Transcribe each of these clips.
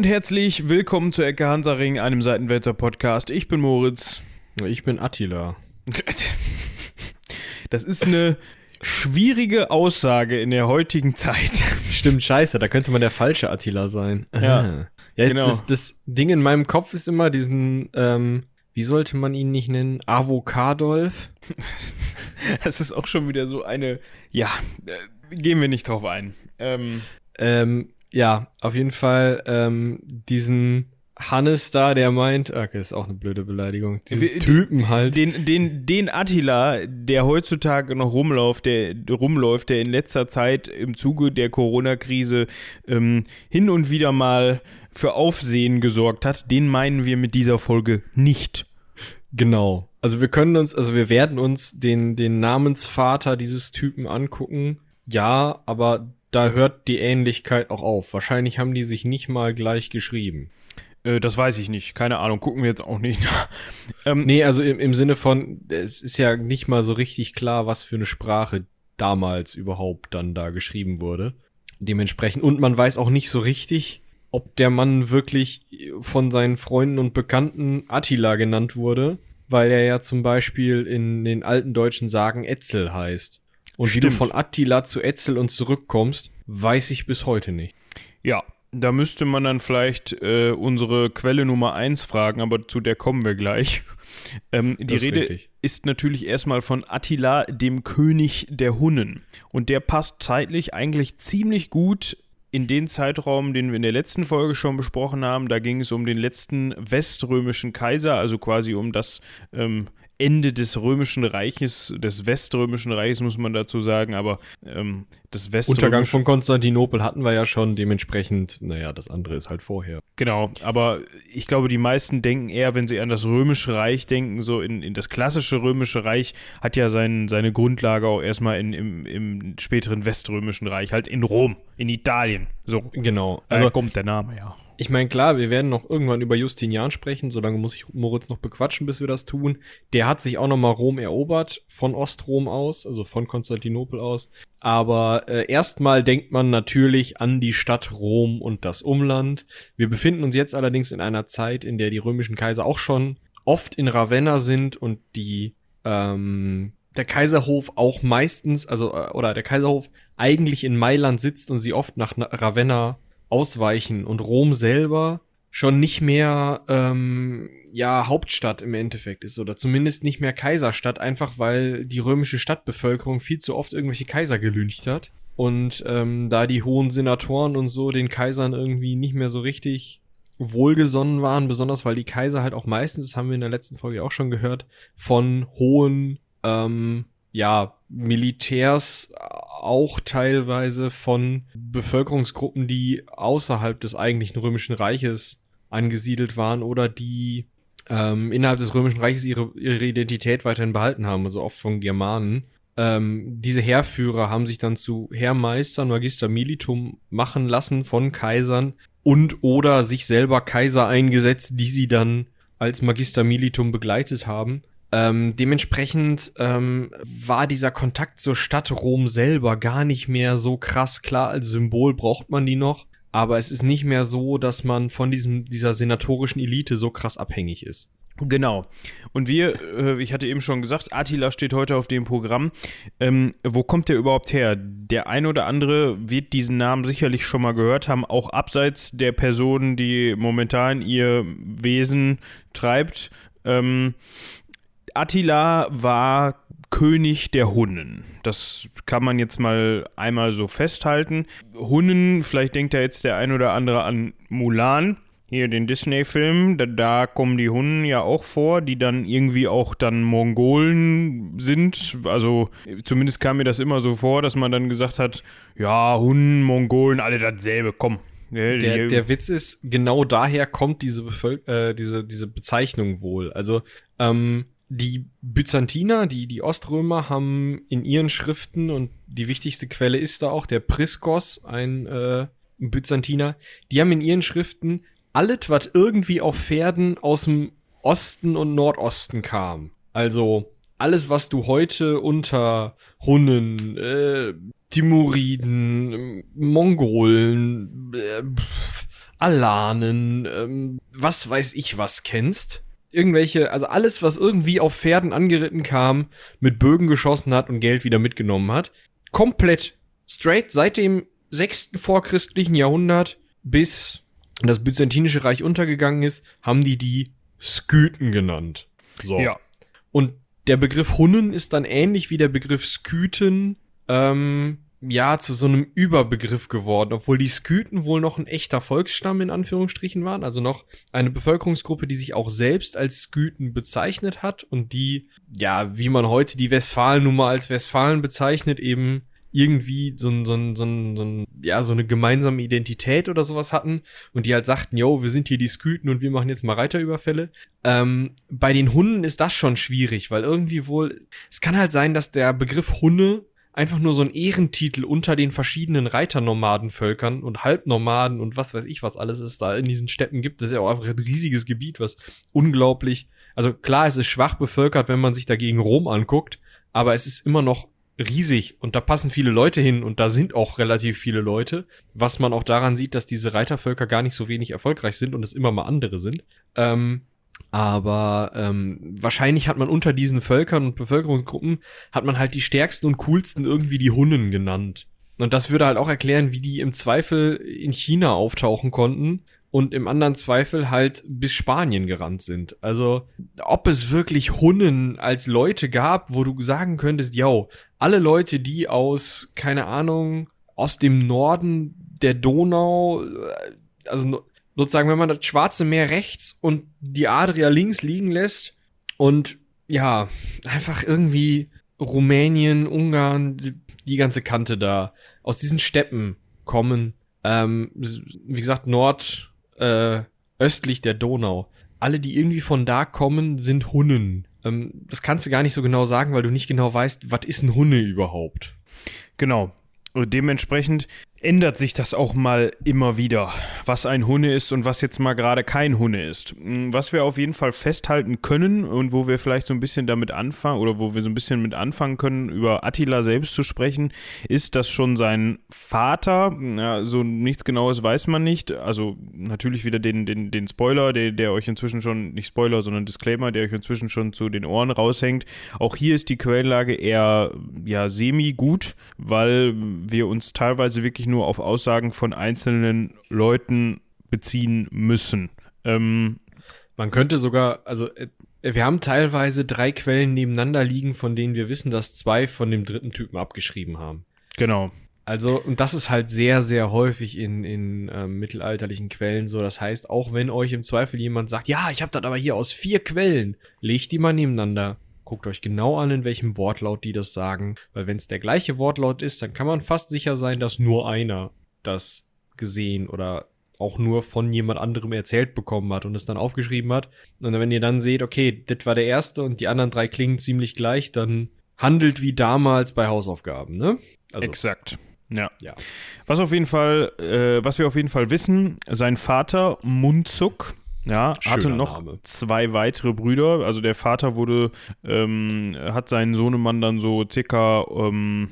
und herzlich willkommen zu Ecke Hansaring, einem Seitenwälzer Podcast. Ich bin Moritz. Ich bin Attila. Das ist eine schwierige Aussage in der heutigen Zeit. Stimmt, scheiße, da könnte man der falsche Attila sein. Ja, ja genau. das, das Ding in meinem Kopf ist immer diesen, ähm, wie sollte man ihn nicht nennen? Avocadolf? Das ist auch schon wieder so eine, ja, äh, gehen wir nicht drauf ein. Ähm, Ähm, ja, auf jeden Fall ähm, diesen Hannes da, der meint, okay, ist auch eine blöde Beleidigung, diesen Wir- Typen halt. den, den, den Attila, der heutzutage noch rumläuft, der rumläuft, der in letzter Zeit im Zuge der Corona-Krise ähm, hin und wieder mal für Aufsehen gesorgt hat, den meinen wir mit dieser Folge nicht. Genau. Also wir können uns, also wir werden uns den, den Namensvater dieses Typen angucken. Ja, aber da hört die Ähnlichkeit auch auf. Wahrscheinlich haben die sich nicht mal gleich geschrieben. Äh, das weiß ich nicht. Keine Ahnung. Gucken wir jetzt auch nicht. ähm, Nee, also im, im Sinne von, es ist ja nicht mal so richtig klar, was für eine Sprache damals überhaupt dann da geschrieben wurde. Dementsprechend. Und man weiß auch nicht so richtig, ob der Mann wirklich von seinen Freunden und Bekannten Attila genannt wurde, weil er ja zum Beispiel in den alten deutschen Sagen Etzel heißt. Und wie du Stimmt. von Attila zu Etzel und zurückkommst, weiß ich bis heute nicht. Ja, da müsste man dann vielleicht äh, unsere Quelle Nummer 1 fragen, aber zu der kommen wir gleich. Ähm, die ist Rede richtig. ist natürlich erstmal von Attila, dem König der Hunnen. Und der passt zeitlich eigentlich ziemlich gut in den Zeitraum, den wir in der letzten Folge schon besprochen haben. Da ging es um den letzten weströmischen Kaiser, also quasi um das ähm, Ende des römischen Reiches, des weströmischen Reiches muss man dazu sagen, aber ähm, das weströmische Untergang von Konstantinopel hatten wir ja schon, dementsprechend, naja, das andere ist halt vorher. Genau, aber ich glaube, die meisten denken eher, wenn sie an das Römische Reich denken, so in, in das klassische Römische Reich hat ja sein, seine Grundlage auch erstmal in, im, im späteren Weströmischen Reich, halt in Rom, in Italien. So, Genau. also Also, kommt der Name, ja. ich meine, klar, wir werden noch irgendwann über Justinian sprechen, solange muss ich Moritz noch bequatschen, bis wir das tun. Der hat sich auch nochmal Rom erobert, von Ostrom aus, also von Konstantinopel aus. Aber äh, erstmal denkt man natürlich an die Stadt Rom und das Umland. Wir befinden uns jetzt allerdings in einer Zeit, in der die römischen Kaiser auch schon oft in Ravenna sind und die ähm, der Kaiserhof auch meistens, also äh, oder der Kaiserhof eigentlich in Mailand sitzt und sie oft nach Na- Ravenna ausweichen und Rom selber schon nicht mehr ähm, ja Hauptstadt im Endeffekt ist oder zumindest nicht mehr Kaiserstadt, einfach weil die römische Stadtbevölkerung viel zu oft irgendwelche Kaiser gelüncht hat und ähm, da die hohen Senatoren und so den Kaisern irgendwie nicht mehr so richtig wohlgesonnen waren, besonders weil die Kaiser halt auch meistens, das haben wir in der letzten Folge auch schon gehört, von hohen ähm, ja, Militärs auch teilweise von Bevölkerungsgruppen, die außerhalb des eigentlichen römischen Reiches angesiedelt waren oder die ähm, innerhalb des römischen Reiches ihre, ihre Identität weiterhin behalten haben, also oft von Germanen. Ähm, diese Heerführer haben sich dann zu Heermeistern, Magister Militum machen lassen von Kaisern und oder sich selber Kaiser eingesetzt, die sie dann als Magister Militum begleitet haben. Ähm, dementsprechend ähm, war dieser Kontakt zur Stadt Rom selber gar nicht mehr so krass klar. Als Symbol braucht man die noch, aber es ist nicht mehr so, dass man von diesem, dieser senatorischen Elite so krass abhängig ist. Genau. Und wir, äh, ich hatte eben schon gesagt, Attila steht heute auf dem Programm. Ähm, wo kommt der überhaupt her? Der ein oder andere wird diesen Namen sicherlich schon mal gehört haben, auch abseits der Person, die momentan ihr Wesen treibt. Ähm, Attila war König der Hunnen. Das kann man jetzt mal einmal so festhalten. Hunnen, vielleicht denkt da jetzt der ein oder andere an Mulan, hier den Disney-Film, da, da kommen die Hunnen ja auch vor, die dann irgendwie auch dann Mongolen sind. Also zumindest kam mir das immer so vor, dass man dann gesagt hat, ja, Hunnen, Mongolen, alle dasselbe, komm. Der, der Witz ist, genau daher kommt diese, Bevölk äh, diese, diese Bezeichnung wohl. Also, ähm, die Byzantiner, die, die Oströmer haben in ihren Schriften, und die wichtigste Quelle ist da auch der Priskos, ein äh, Byzantiner, die haben in ihren Schriften alles, was irgendwie auf Pferden aus dem Osten und Nordosten kam. Also alles, was du heute unter Hunnen, äh, Timuriden, Mongolen, äh, Alanen, ähm, was weiß ich was kennst. Irgendwelche, also alles, was irgendwie auf Pferden angeritten kam, mit Bögen geschossen hat und Geld wieder mitgenommen hat. Komplett straight seit dem sechsten vorchristlichen Jahrhundert bis das Byzantinische Reich untergegangen ist, haben die die Skythen genannt. So. Ja. Und der Begriff Hunnen ist dann ähnlich wie der Begriff Skythen, ähm, ja, zu so einem Überbegriff geworden, obwohl die Skythen wohl noch ein echter Volksstamm in Anführungsstrichen waren, also noch eine Bevölkerungsgruppe, die sich auch selbst als Skythen bezeichnet hat und die, ja, wie man heute die Westfalen nun mal als Westfalen bezeichnet, eben irgendwie so, ein, so, ein, so, ein, so, ja, so eine gemeinsame Identität oder sowas hatten und die halt sagten, yo, wir sind hier die Skythen und wir machen jetzt mal Reiterüberfälle. Ähm, bei den Hunden ist das schon schwierig, weil irgendwie wohl, es kann halt sein, dass der Begriff Hunde einfach nur so ein Ehrentitel unter den verschiedenen Reiternomadenvölkern und Halbnomaden und was weiß ich, was alles es da in diesen Städten gibt. Das ist ja auch einfach ein riesiges Gebiet, was unglaublich, also klar, es ist schwach bevölkert, wenn man sich dagegen Rom anguckt, aber es ist immer noch riesig und da passen viele Leute hin und da sind auch relativ viele Leute, was man auch daran sieht, dass diese Reitervölker gar nicht so wenig erfolgreich sind und es immer mal andere sind. Ähm, aber ähm, wahrscheinlich hat man unter diesen Völkern und Bevölkerungsgruppen hat man halt die stärksten und coolsten irgendwie die Hunnen genannt. Und das würde halt auch erklären, wie die im Zweifel in China auftauchen konnten und im anderen Zweifel halt bis Spanien gerannt sind. Also, ob es wirklich Hunnen als Leute gab, wo du sagen könntest, yo, alle Leute, die aus, keine Ahnung, aus dem Norden der Donau, äh, also sozusagen, wenn man das Schwarze Meer rechts und die Adria links liegen lässt und ja, einfach irgendwie Rumänien, Ungarn, die ganze Kante da, aus diesen Steppen kommen, ähm, wie gesagt, Nord, äh, östlich der Donau. Alle, die irgendwie von da kommen, sind Hunnen. Ähm, das kannst du gar nicht so genau sagen, weil du nicht genau weißt, was ist ein Hunne überhaupt. Genau. Und dementsprechend ändert sich das auch mal immer wieder, was ein Hunne ist und was jetzt mal gerade kein Hunne ist. Hm, was wir auf jeden Fall festhalten können und wo wir vielleicht so ein bisschen damit anfangen oder wo wir so ein bisschen mit anfangen können, über Attila selbst zu sprechen, ist, dass schon sein Vater, ja, so nichts Genaues weiß man nicht, also natürlich wieder den, den, den Spoiler, der, der euch inzwischen schon, nicht Spoiler, sondern Disclaimer, der euch inzwischen schon zu den Ohren raushängt. Auch hier ist die Quellenlage eher ja, semi-gut, weil wir uns teilweise wirklich nur auf Aussagen von einzelnen Leuten beziehen müssen. Ähm, Man könnte sogar, also äh, wir haben teilweise drei Quellen nebeneinander liegen, von denen wir wissen, dass zwei von dem dritten Typen abgeschrieben haben. Genau. Also, und das ist halt sehr, sehr häufig in, in ähm, mittelalterlichen Quellen so. Das heißt, auch wenn euch im Zweifel jemand sagt, ja, ich habe das aber hier aus vier Quellen, legt die mal nebeneinander. Guckt euch genau an, in welchem Wortlaut die das sagen. Weil wenn es der gleiche Wortlaut ist, dann kann man fast sicher sein, dass nur einer das gesehen oder auch nur von jemand anderem erzählt bekommen hat und es dann aufgeschrieben hat. Und wenn ihr dann seht, okay, das war der erste und die anderen drei klingen ziemlich gleich, dann handelt wie damals bei Hausaufgaben, ne? Also, Exakt. Ja. ja. Was auf jeden Fall, äh, was wir auf jeden Fall wissen, sein Vater Munzuk, ja, Schöner hatte noch Name. zwei weitere Brüder. Also der Vater wurde, ähm, hat seinen Sohnemann dann so circa, ähm,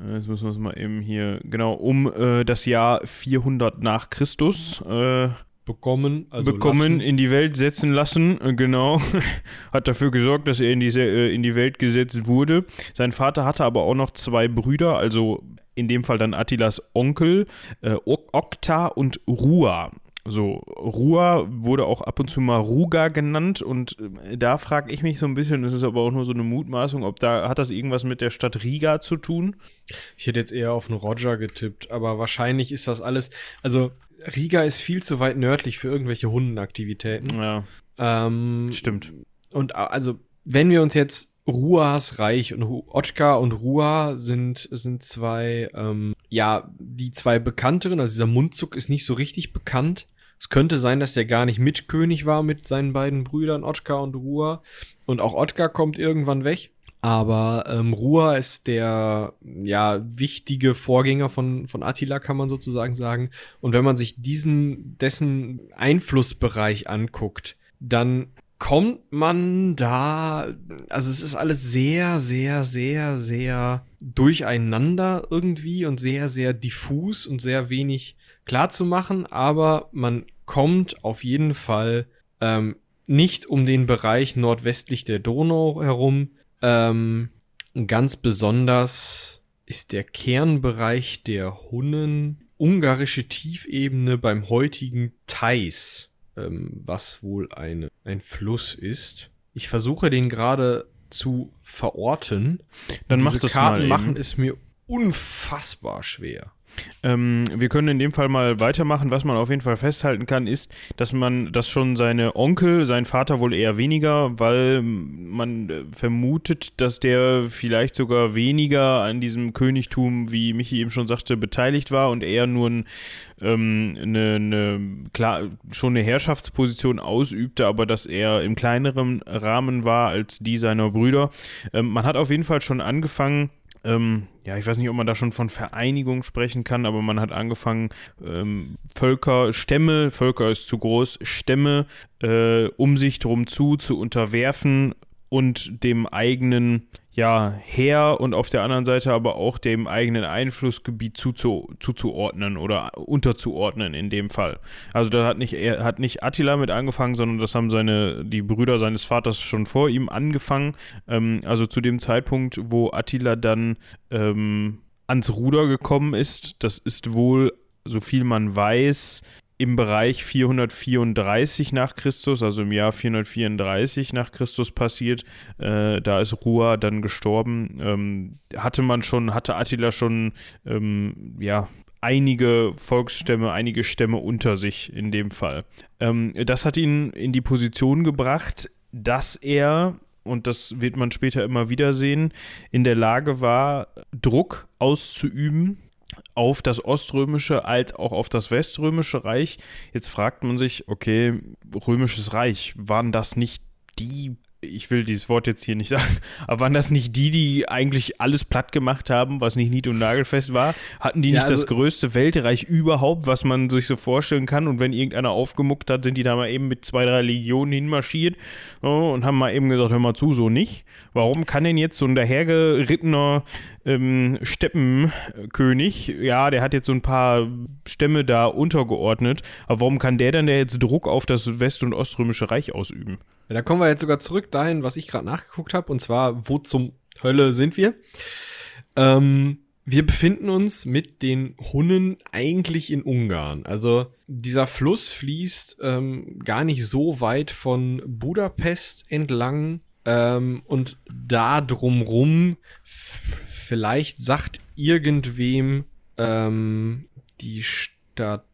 äh, jetzt müssen wir es mal eben hier, genau, um äh, das Jahr 400 nach Christus äh, bekommen, also bekommen, lassen. in die Welt setzen lassen, äh, genau. hat dafür gesorgt, dass er in, diese, äh, in die Welt gesetzt wurde. Sein Vater hatte aber auch noch zwei Brüder, also in dem Fall dann Attilas Onkel, äh, Ok- Okta und Rua. So, Rua wurde auch ab und zu mal Ruga genannt und äh, da frage ich mich so ein bisschen, das ist aber auch nur so eine Mutmaßung, ob da, hat das irgendwas mit der Stadt Riga zu tun? Ich hätte jetzt eher auf einen Roger getippt, aber wahrscheinlich ist das alles. Also, Riga ist viel zu weit nördlich für irgendwelche Hundenaktivitäten. Ja, Ähm, stimmt. und also, wenn wir uns jetzt Ruas Reich und Otkar und Rua sind, sind zwei, ähm, ja, die zwei bekannteren, also dieser Mundzug ist nicht so richtig bekannt. Es könnte sein, dass der gar nicht Mitkönig war mit seinen beiden Brüdern Otkar und Rua. Und auch Otkar kommt irgendwann weg. Aber ähm, Rua ist der ja wichtige Vorgänger von, von Attila, kann man sozusagen sagen. Und wenn man sich diesen, dessen Einflussbereich anguckt, dann kommt man da, also es ist alles sehr, sehr, sehr, sehr durcheinander irgendwie und sehr, sehr diffus und sehr wenig klar zu machen, aber man kommt auf jeden Fall ähm, nicht um den Bereich nordwestlich der Donau herum. Ähm, ganz besonders ist der Kernbereich der Hunnen ungarische Tiefebene beim heutigen Theiß, ähm, was wohl eine, ein Fluss ist. Ich versuche den gerade zu verorten. Dann macht das Karten mal eben. machen es mir unfassbar schwer. Ähm, wir können in dem Fall mal weitermachen. Was man auf jeden Fall festhalten kann, ist, dass man, dass schon seine Onkel, sein Vater wohl eher weniger, weil man äh, vermutet, dass der vielleicht sogar weniger an diesem Königtum, wie Michi eben schon sagte, beteiligt war und eher nur ein, ähm, eine, klar, schon eine Herrschaftsposition ausübte, aber dass er im kleineren Rahmen war als die seiner Brüder. Ähm, man hat auf jeden Fall schon angefangen, ähm, ja, ich weiß nicht, ob man da schon von Vereinigung sprechen kann, aber man hat angefangen, ähm, Völker, Stämme, Völker ist zu groß, Stämme äh, um sich drum zu, zu unterwerfen und dem eigenen ja, Heer und auf der anderen Seite aber auch dem eigenen Einflussgebiet zuzu, zuzuordnen oder unterzuordnen in dem Fall. Also da hat nicht, er hat nicht Attila mit angefangen, sondern das haben seine, die Brüder seines Vaters schon vor ihm angefangen. Ähm, also zu dem Zeitpunkt, wo Attila dann ähm, ans Ruder gekommen ist, das ist wohl, so viel man weiß, im Bereich 434 nach Christus, also im Jahr 434 nach Christus passiert. Äh, da ist Rua dann gestorben. Ähm, hatte man schon, hatte Attila schon, ähm, ja, einige Volksstämme, einige Stämme unter sich in dem Fall. Ähm, das hat ihn in die Position gebracht, dass er und das wird man später immer wieder sehen, in der Lage war, Druck auszuüben auf das Oströmische als auch auf das Weströmische Reich. Jetzt fragt man sich, okay, Römisches Reich, waren das nicht die ich will dieses Wort jetzt hier nicht sagen, aber waren das nicht die, die eigentlich alles platt gemacht haben, was nicht nied- und nagelfest war? Hatten die Ja, nicht also- das größte Weltreich überhaupt, was man sich so vorstellen kann? Und wenn irgendeiner aufgemuckt hat, sind die da mal eben mit zwei, drei Legionen hinmarschiert oh, und haben mal eben gesagt, hör mal zu, so nicht. Warum kann denn jetzt so ein dahergerittener ähm, Steppenkönig, ja, der hat jetzt so ein paar Stämme da untergeordnet, aber warum kann der dann der jetzt Druck auf das West- und Oströmische Reich ausüben? Ja, da kommen wir jetzt sogar zurück dahin, was ich gerade nachgeguckt habe, und zwar, wo zum Hölle sind wir? Ähm, wir befinden uns mit den Hunnen eigentlich in Ungarn. Also dieser Fluss fließt ähm, gar nicht so weit von Budapest entlang ähm, und da drumrum vielleicht sagt irgendwem ähm, die Stadt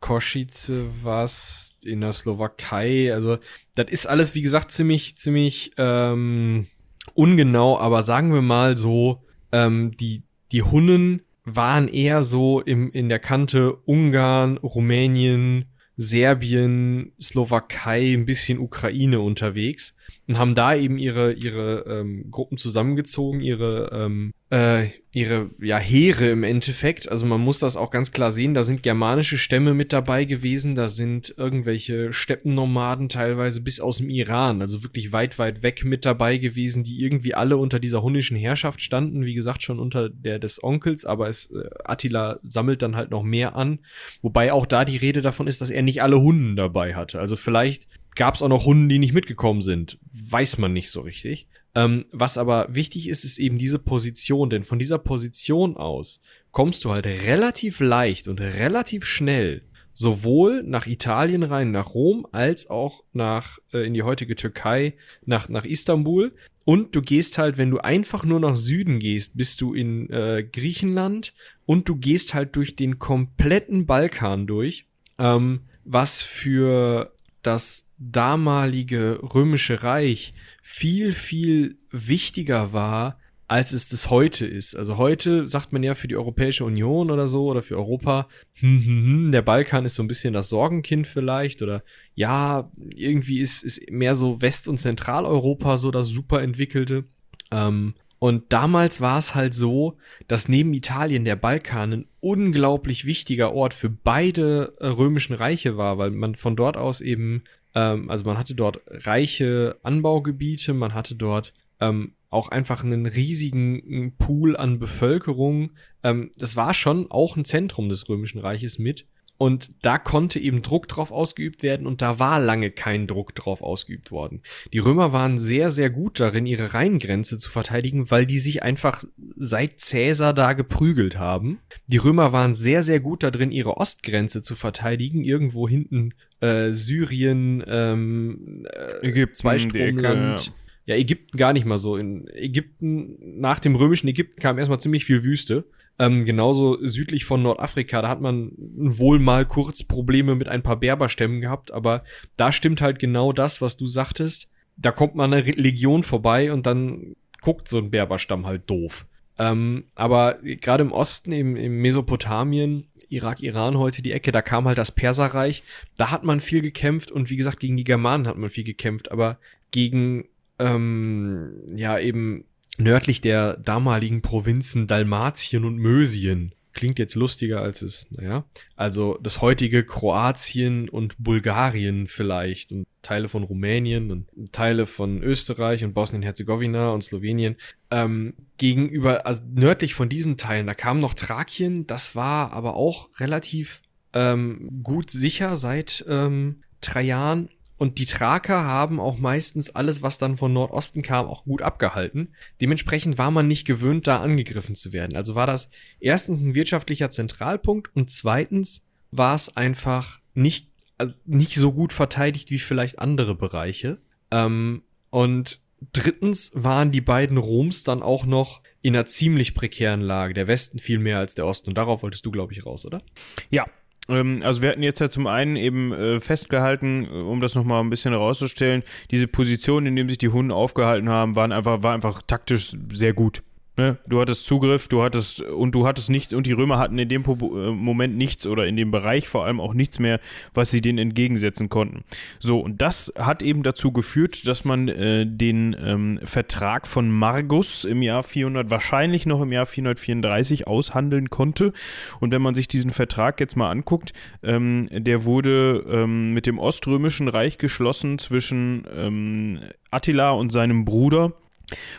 Kosice was in der Slowakei. Also das ist alles, wie gesagt, ziemlich, ziemlich ähm, ungenau, aber sagen wir mal so, ähm, die, die Hunnen waren eher so im, in der Kante Ungarn, Rumänien, Serbien, Slowakei, ein bisschen Ukraine unterwegs und haben da eben ihre, ihre ähm, Gruppen zusammengezogen, ihre, ähm, äh, ihre ja, Heere im Endeffekt. Also man muss das auch ganz klar sehen, da sind germanische Stämme mit dabei gewesen, da sind irgendwelche Steppennomaden teilweise bis aus dem Iran, also wirklich weit, weit weg mit dabei gewesen, die irgendwie alle unter dieser hunnischen Herrschaft standen, wie gesagt, schon unter der des Onkels, aber es, äh, Attila sammelt dann halt noch mehr an. Wobei auch da die Rede davon ist, dass er nicht alle Hunden dabei hatte. Also vielleicht gab es auch noch Hunden, die nicht mitgekommen sind. Weiß man nicht so richtig. Ähm, was aber wichtig ist, ist eben diese Position, denn von dieser Position aus kommst du halt relativ leicht und relativ schnell sowohl nach Italien rein, nach Rom, als auch nach äh, in die heutige Türkei, nach, nach Istanbul. Und du gehst halt, wenn du einfach nur nach Süden gehst, bist du in äh, Griechenland und du gehst halt durch den kompletten Balkan durch, ähm, was für das damalige römische Reich viel, viel wichtiger war, als es das heute ist. Also heute sagt man ja für die Europäische Union oder so oder für Europa, hm, hm, hm, der Balkan ist so ein bisschen das Sorgenkind vielleicht oder ja, irgendwie ist, ist mehr so West- und Zentraleuropa so das super entwickelte. Ähm, und damals war es halt so, dass neben Italien der Balkan ein unglaublich wichtiger Ort für beide äh, römischen Reiche war, weil man von dort aus eben, ähm, also man hatte dort reiche Anbaugebiete, man hatte dort ähm, auch einfach einen riesigen Pool an Bevölkerung. Ähm, das war schon auch ein Zentrum des römischen Reiches mit. Und da konnte eben Druck drauf ausgeübt werden und da war lange kein Druck drauf ausgeübt worden. Die Römer waren sehr, sehr gut darin, ihre Rheingrenze zu verteidigen, weil die sich einfach seit Cäsar da geprügelt haben. Die Römer waren sehr, sehr gut darin, ihre Ostgrenze zu verteidigen, irgendwo hinten äh, Syrien, ähm, äh, Ägypten, Zweistromland. Ecke, ja. ja, Ägypten gar nicht mal so. In Ägypten, nach dem römischen Ägypten kam erstmal ziemlich viel Wüste. Ähm, genauso südlich von Nordafrika, da hat man wohl mal kurz Probleme mit ein paar Berberstämmen gehabt, aber da stimmt halt genau das, was du sagtest. Da kommt man eine Legion vorbei und dann guckt so ein Berberstamm halt doof. Ähm, aber gerade im Osten, im, im Mesopotamien, Irak, Iran heute die Ecke, da kam halt das Perserreich. Da hat man viel gekämpft und wie gesagt, gegen die Germanen hat man viel gekämpft, aber gegen, ähm, ja, eben nördlich der damaligen Provinzen Dalmatien und Mösien. Klingt jetzt lustiger als es, naja. Also das heutige Kroatien und Bulgarien vielleicht und Teile von Rumänien und Teile von Österreich und Bosnien-Herzegowina und Slowenien. Ähm, gegenüber, also nördlich von diesen Teilen, da kam noch Thrakien, das war aber auch relativ ähm, gut sicher seit ähm, Trajan und die Thraker haben auch meistens alles, was dann von Nordosten kam, auch gut abgehalten. Dementsprechend war man nicht gewöhnt, da angegriffen zu werden. Also war das erstens ein wirtschaftlicher Zentralpunkt und zweitens war es einfach nicht, also nicht so gut verteidigt wie vielleicht andere Bereiche. Ähm, und drittens waren die beiden Roms dann auch noch in einer ziemlich prekären Lage. Der Westen viel mehr als der Osten. Und darauf wolltest du, glaube ich, raus, oder? Ja, also wir hatten jetzt ja zum einen eben äh, festgehalten, äh, um das nochmal ein bisschen herauszustellen, diese Position, in dem sich die Hunden aufgehalten haben, waren einfach, war einfach taktisch sehr gut. Ne? Du hattest Zugriff, du hattest und du hattest nichts und die Römer hatten in dem äh, Moment nichts oder in dem Bereich vor allem auch nichts mehr, was sie denen entgegensetzen konnten. So, und das hat eben dazu geführt, dass man äh, den ähm, Vertrag von Margus im Jahr 400, wahrscheinlich noch im Jahr 434 aushandeln konnte. Und wenn man sich diesen Vertrag jetzt mal anguckt, ähm, der wurde ähm, mit dem Oströmischen Reich geschlossen zwischen ähm, Attila und seinem Bruder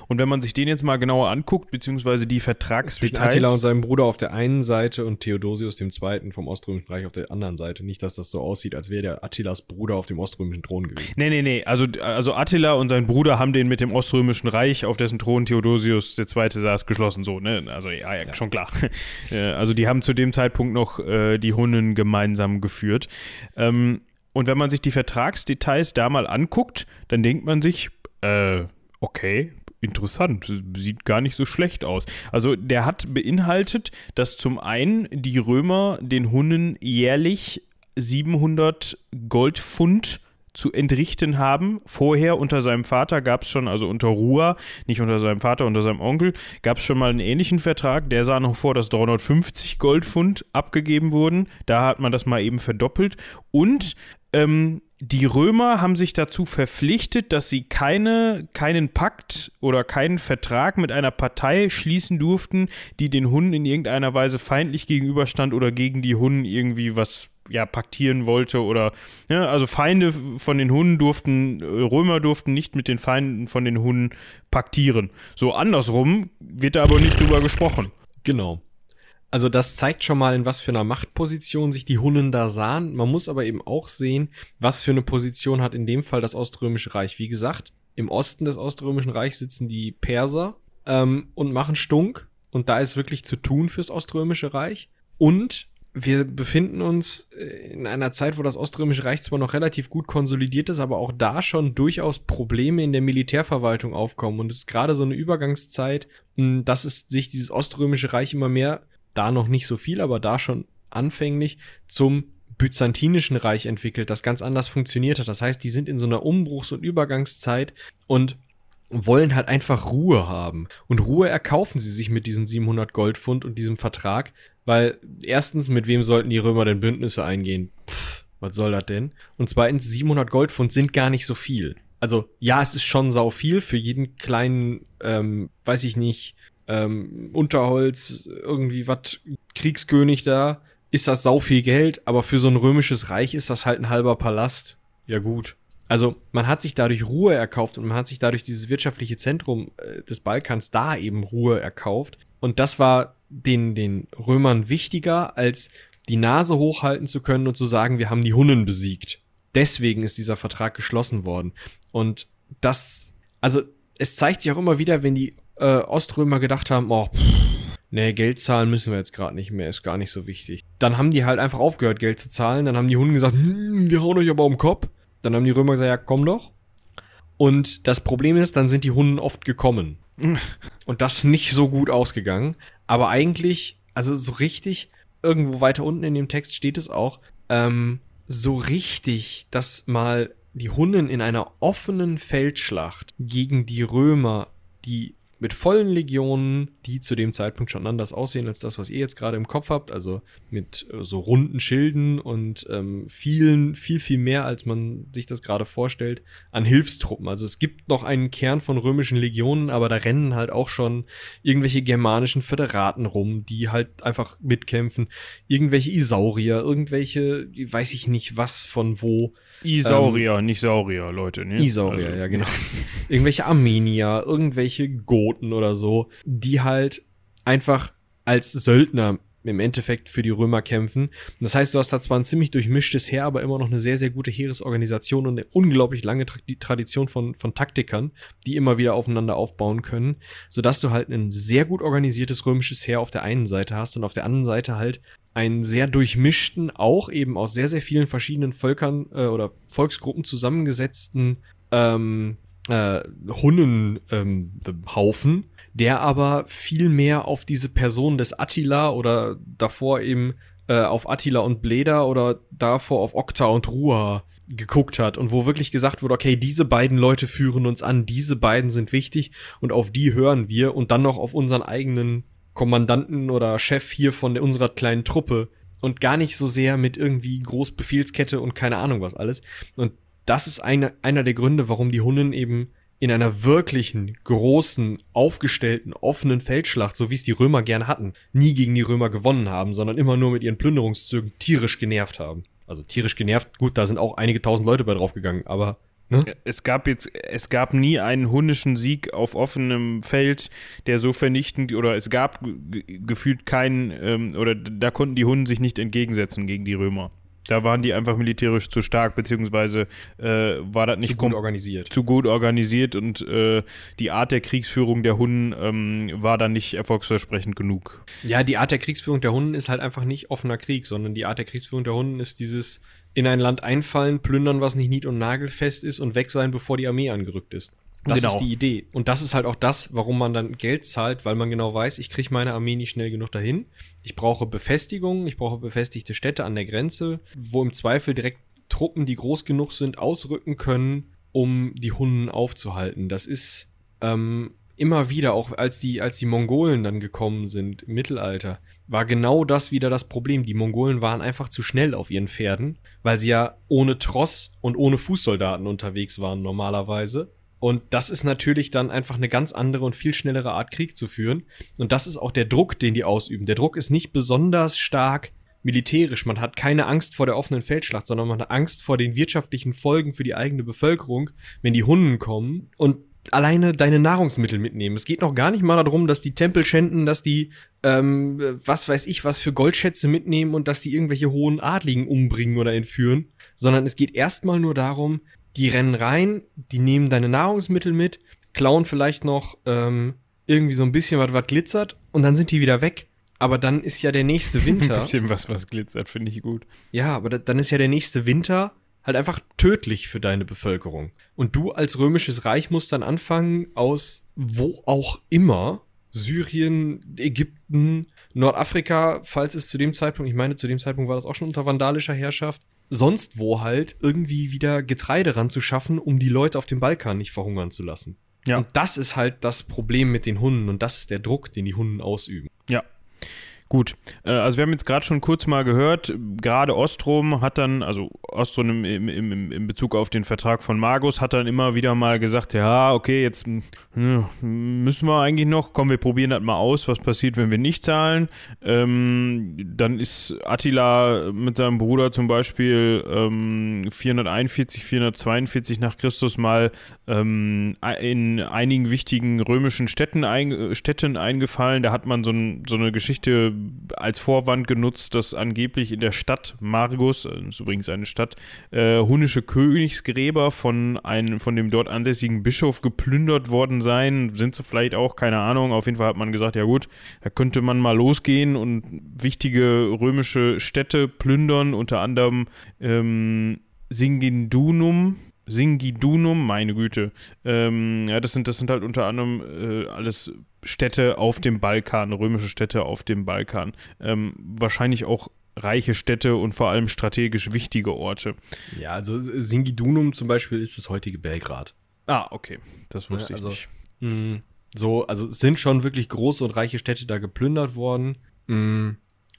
und wenn man sich den jetzt mal genauer anguckt, beziehungsweise die Vertragsdetails. Zwischen Attila und seinem Bruder auf der einen Seite und Theodosius dem Zweiten vom Oströmischen Reich auf der anderen Seite. Nicht, dass das so aussieht, als wäre der Attilas Bruder auf dem Oströmischen Thron gewesen. Nee, nee, nee. Also, also Attila und sein Bruder haben den mit dem Oströmischen Reich, auf dessen Thron Theodosius der Zweite saß, geschlossen. So, ne? Also, ja, ja, ja. schon klar. Äh, also, die haben zu dem Zeitpunkt noch äh, die Hunnen gemeinsam geführt. Ähm, und wenn man sich die Vertragsdetails da mal anguckt, dann denkt man sich, äh, okay, interessant, sieht gar nicht so schlecht aus. Also der hat beinhaltet, dass zum einen die Römer den Hunnen jährlich 700 Goldpfund zu entrichten haben. Vorher unter seinem Vater gab es schon, also unter Rua, nicht unter seinem Vater, unter seinem Onkel, gab es schon mal einen ähnlichen Vertrag. Der sah noch vor, dass 350 Goldpfund abgegeben wurden. Da hat man das mal eben verdoppelt. Und ähm, die Römer haben sich dazu verpflichtet, dass sie keine, keinen Pakt oder keinen Vertrag mit einer Partei schließen durften, die den Hunnen in irgendeiner Weise feindlich gegenüberstand oder gegen die Hunnen irgendwie was ja, paktieren wollte oder ja, also Feinde von den Hunden durften, Römer durften nicht mit den Feinden von den Hunden paktieren. So andersrum wird da aber nicht drüber gesprochen. Genau. Also das zeigt schon mal, in was für einer Machtposition sich die Hunnen da sahen. Man muss aber eben auch sehen, was für eine Position hat in dem Fall das Oströmische Reich. Wie gesagt, im Osten des Oströmischen Reichs sitzen die Perser ähm, und machen Stunk. Und da ist wirklich zu tun fürs Oströmische Reich. Und wir befinden uns äh, in einer Zeit, wo das Oströmische Reich zwar noch relativ gut konsolidiert ist, aber auch da schon durchaus Probleme in der Militärverwaltung aufkommen. Und es ist gerade so eine Übergangszeit, dass es sich dieses Oströmische Reich immer mehr da noch nicht so viel, aber da schon anfänglich zum byzantinischen Reich entwickelt, das ganz anders funktioniert hat. Das heißt, die sind in so einer Umbruchs- und Übergangszeit und wollen halt einfach Ruhe haben. Und Ruhe erkaufen sie sich mit diesen 700 Goldpfund und diesem Vertrag, weil erstens, mit wem sollten die Römer denn Bündnisse eingehen? Pff, was soll das denn? Und zweitens, 700 Goldpfund sind gar nicht so viel. Also, ja, es ist schon sau viel für jeden kleinen, ähm, weiß ich nicht, ähm, Unterholz, irgendwie was, Kriegskönig da, ist das sau viel Geld, aber für so ein römisches Reich ist das halt ein halber Palast. Ja gut. Also man hat sich dadurch Ruhe erkauft und man hat sich dadurch dieses wirtschaftliche Zentrum äh, des Balkans da eben Ruhe erkauft. Und das war den, den Römern wichtiger als die Nase hochhalten zu können und zu sagen, wir haben die Hunnen besiegt. Deswegen ist dieser Vertrag geschlossen worden. Und das, also es zeigt sich auch immer wieder, wenn die äh, Oströmer gedacht haben, oh, pff, nee, Geld zahlen müssen wir jetzt gerade nicht mehr, ist gar nicht so wichtig. Dann haben die halt einfach aufgehört, Geld zu zahlen. Dann haben die Hunden gesagt, hm, wir hauen euch aber um den Kopf. Dann haben die Römer gesagt, ja, komm doch. Und das Problem ist, dann sind die Hunden oft gekommen. Und das nicht so gut ausgegangen. Aber eigentlich, also so richtig, irgendwo weiter unten in dem Text steht es auch, ähm, so richtig, dass mal die Hunnen in einer offenen Feldschlacht gegen die Römer, die mit vollen Legionen, die zu dem Zeitpunkt schon anders aussehen als das, was ihr jetzt gerade im Kopf habt, also mit äh, so runden Schilden und ähm, vielen, viel, viel mehr, als man sich das gerade vorstellt, an Hilfstruppen. Also es gibt noch einen Kern von römischen Legionen, aber da rennen halt auch schon irgendwelche germanischen Föderaten rum, die halt einfach mitkämpfen, irgendwelche Isaurier, irgendwelche, weiß ich nicht was von wo. Isaurier, ähm, nicht Saurier, Leute. Ne? Isaurier, also, ja, genau. irgendwelche Armenier, irgendwelche Goten oder so, die halt einfach als Söldner im Endeffekt für die Römer kämpfen. Das heißt, du hast da zwar ein ziemlich durchmischtes Heer, aber immer noch eine sehr, sehr gute Heeresorganisation und eine unglaublich lange Tra Tradition von, von Taktikern, die immer wieder aufeinander aufbauen können, sodass du halt ein sehr gut organisiertes römisches Heer auf der einen Seite hast und auf der anderen Seite halt einen sehr durchmischten, auch eben aus sehr, sehr vielen verschiedenen Völkern äh, oder Volksgruppen zusammengesetzten ähm, äh, Hunnenhaufen, ähm, der aber viel mehr auf diese Person des Attila oder davor eben äh, auf Attila und Bleda oder davor auf Okta und Rua geguckt hat und wo wirklich gesagt wurde, okay, diese beiden Leute führen uns an, diese beiden sind wichtig und auf die hören wir und dann noch auf unseren eigenen Kommandanten oder Chef hier von unserer kleinen Truppe und gar nicht so sehr mit irgendwie Großbefehlskette und keine Ahnung was alles. Und das ist eine, einer der Gründe, warum die Hunnen eben in einer wirklichen, großen, aufgestellten, offenen Feldschlacht, so wie es die Römer gern hatten, nie gegen die Römer gewonnen haben, sondern immer nur mit ihren Plünderungszügen tierisch genervt haben. Also tierisch genervt, gut, da sind auch einige tausend Leute bei draufgegangen, aber Ne? Es gab jetzt, es gab nie einen hundischen Sieg auf offenem Feld, der so vernichtend, oder es gab gefühlt keinen, ähm, oder da konnten die Hunden sich nicht entgegensetzen gegen die Römer. Da waren die einfach militärisch zu stark, beziehungsweise äh, war das nicht zu gut organisiert. Zu gut organisiert und äh, die Art der Kriegsführung der Hunden ähm, war dann nicht erfolgsversprechend genug. Ja, die Art der Kriegsführung der Hunden ist halt einfach nicht offener Krieg, sondern die Art der Kriegsführung der Hunden ist dieses in ein Land einfallen, plündern, was nicht nied- und nagelfest ist und weg sein, bevor die Armee angerückt ist. Das genau. ist die Idee. Und das ist halt auch das, warum man dann Geld zahlt, weil man genau weiß, ich kriege meine Armee nicht schnell genug dahin. Ich brauche Befestigungen, ich brauche befestigte Städte an der Grenze, wo im Zweifel direkt Truppen, die groß genug sind, ausrücken können, um die Hunden aufzuhalten. Das ist ähm, immer wieder, auch als die, als die Mongolen dann gekommen sind im Mittelalter, war genau das wieder das Problem. Die Mongolen waren einfach zu schnell auf ihren Pferden, weil sie ja ohne Tross und ohne Fußsoldaten unterwegs waren normalerweise. Und das ist natürlich dann einfach eine ganz andere und viel schnellere Art, Krieg zu führen. Und das ist auch der Druck, den die ausüben. Der Druck ist nicht besonders stark militärisch. Man hat keine Angst vor der offenen Feldschlacht, sondern man hat Angst vor den wirtschaftlichen Folgen für die eigene Bevölkerung, wenn die Hunden kommen. Und alleine deine Nahrungsmittel mitnehmen. Es geht noch gar nicht mal darum, dass die Tempel schänden, dass die, ähm, was weiß ich, was für Goldschätze mitnehmen und dass die irgendwelche hohen Adligen umbringen oder entführen, sondern es geht erstmal nur darum, die rennen rein, die nehmen deine Nahrungsmittel mit, klauen vielleicht noch ähm, irgendwie so ein bisschen was, was glitzert und dann sind die wieder weg. Aber dann ist ja der nächste Winter. ein bisschen was, was glitzert, finde ich gut. Ja, aber da, dann ist ja der nächste Winter halt einfach tödlich für deine Bevölkerung. Und du als römisches Reich musst dann anfangen, aus wo auch immer, Syrien, Ägypten, Nordafrika, falls es zu dem Zeitpunkt, ich meine, zu dem Zeitpunkt war das auch schon unter vandalischer Herrschaft, sonst wo halt irgendwie wieder Getreide ranzuschaffen, um die Leute auf dem Balkan nicht verhungern zu lassen. Ja. Und das ist halt das Problem mit den Hunden und das ist der Druck, den die Hunden ausüben. Ja. Gut, äh, also wir haben jetzt gerade schon kurz mal gehört, gerade Ostrom hat dann, also Ostrom im, im, im, im, Bezug auf den Vertrag von Magus, hat dann immer wieder mal gesagt, ja, okay, jetzt hm, müssen wir eigentlich noch, komm, wir probieren das mal aus, was passiert, wenn wir nicht zahlen. Ähm, dann ist Attila mit seinem Bruder zum Beispiel ähm, 441, 442 nach Christus mal ähm, in einigen wichtigen römischen Städten, ein, Städten eingefallen. Da hat man so, ein, so eine Geschichte als Vorwand genutzt, dass angeblich in der Stadt Margus, das ist übrigens eine Stadt, äh, hunnische Königsgräber von, einem, von dem dort ansässigen Bischof geplündert worden seien. Sind sie vielleicht auch, keine Ahnung. Auf jeden Fall hat man gesagt, ja gut, da könnte man mal losgehen und wichtige römische Städte plündern, unter anderem ähm, Singindunum, Singidunum, meine Güte. Ähm, ja, das sind, das sind halt unter anderem äh, alles Städte auf dem Balkan, römische Städte auf dem Balkan. Ähm, wahrscheinlich auch reiche Städte und vor allem strategisch wichtige Orte. Ja, also Singidunum zum Beispiel ist das heutige Belgrad. Ah, okay. Das wusste Ja, also, ich nicht. Mm, So, also es sind schon wirklich große und reiche Städte da geplündert worden. Mm,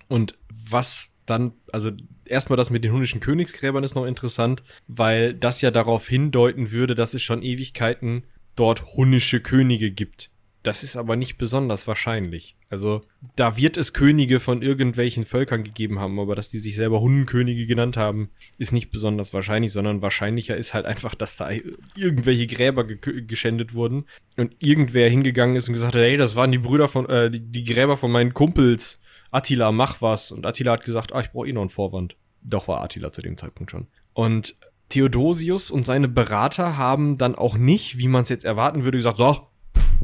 Und was dann, also erstmal das mit den hunnischen Königsgräbern ist noch interessant, weil das ja darauf hindeuten würde, dass es schon Ewigkeiten dort hunnische Könige gibt. Das ist aber nicht besonders wahrscheinlich. Also, da wird es Könige von irgendwelchen Völkern gegeben haben, aber dass die sich selber Hunnenkönige genannt haben, ist nicht besonders wahrscheinlich, sondern wahrscheinlicher ist halt einfach, dass da irgendwelche Gräber ge geschändet wurden und irgendwer hingegangen ist und gesagt hat, hey, das waren die Brüder von, äh, die, die Gräber von meinen Kumpels. Attila, mach was. Und Attila hat gesagt, ah, ich brauche eh noch einen Vorwand. Doch war Attila zu dem Zeitpunkt schon. Und Theodosius und seine Berater haben dann auch nicht, wie man es jetzt erwarten würde, gesagt, so,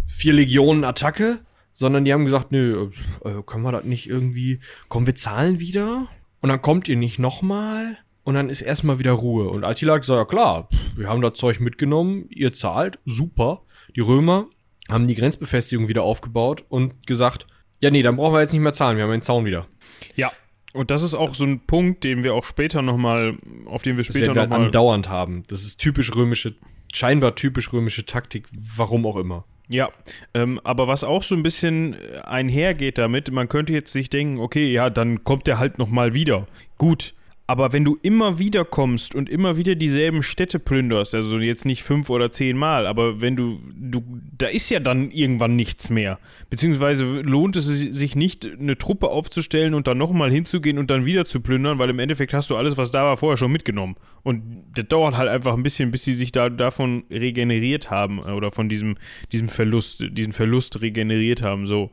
vier Legionen Attacke, sondern die haben gesagt, nö, äh, können wir das nicht irgendwie, komm, wir zahlen wieder und dann kommt ihr nicht nochmal und dann ist erstmal wieder Ruhe. Und Attila hat gesagt, ja klar, wir haben das Zeug mitgenommen, ihr zahlt, super. Die Römer haben die Grenzbefestigung wieder aufgebaut und gesagt, ja nee, dann brauchen wir jetzt nicht mehr zahlen, wir haben den Zaun wieder. Ja. Und das ist auch so ein Punkt, den wir auch später nochmal, auf den wir später wir halt nochmal. andauernd haben. Das ist typisch römische, scheinbar typisch römische Taktik, warum auch immer. Ja, ähm, aber was auch so ein bisschen einhergeht damit, man könnte jetzt sich denken, okay, ja, dann kommt der halt nochmal wieder. Gut, aber wenn du immer wieder kommst und immer wieder dieselben Städte plünderst, also jetzt nicht fünf oder zehn Mal, aber wenn du, du, da ist ja dann irgendwann nichts mehr. Beziehungsweise lohnt es sich nicht, eine Truppe aufzustellen und dann nochmal hinzugehen und dann wieder zu plündern, weil im Endeffekt hast du alles, was da war, vorher schon mitgenommen. Und das dauert halt einfach ein bisschen, bis sie sich da davon regeneriert haben äh, oder von diesem, diesem Verlust, diesen Verlust regeneriert haben. So.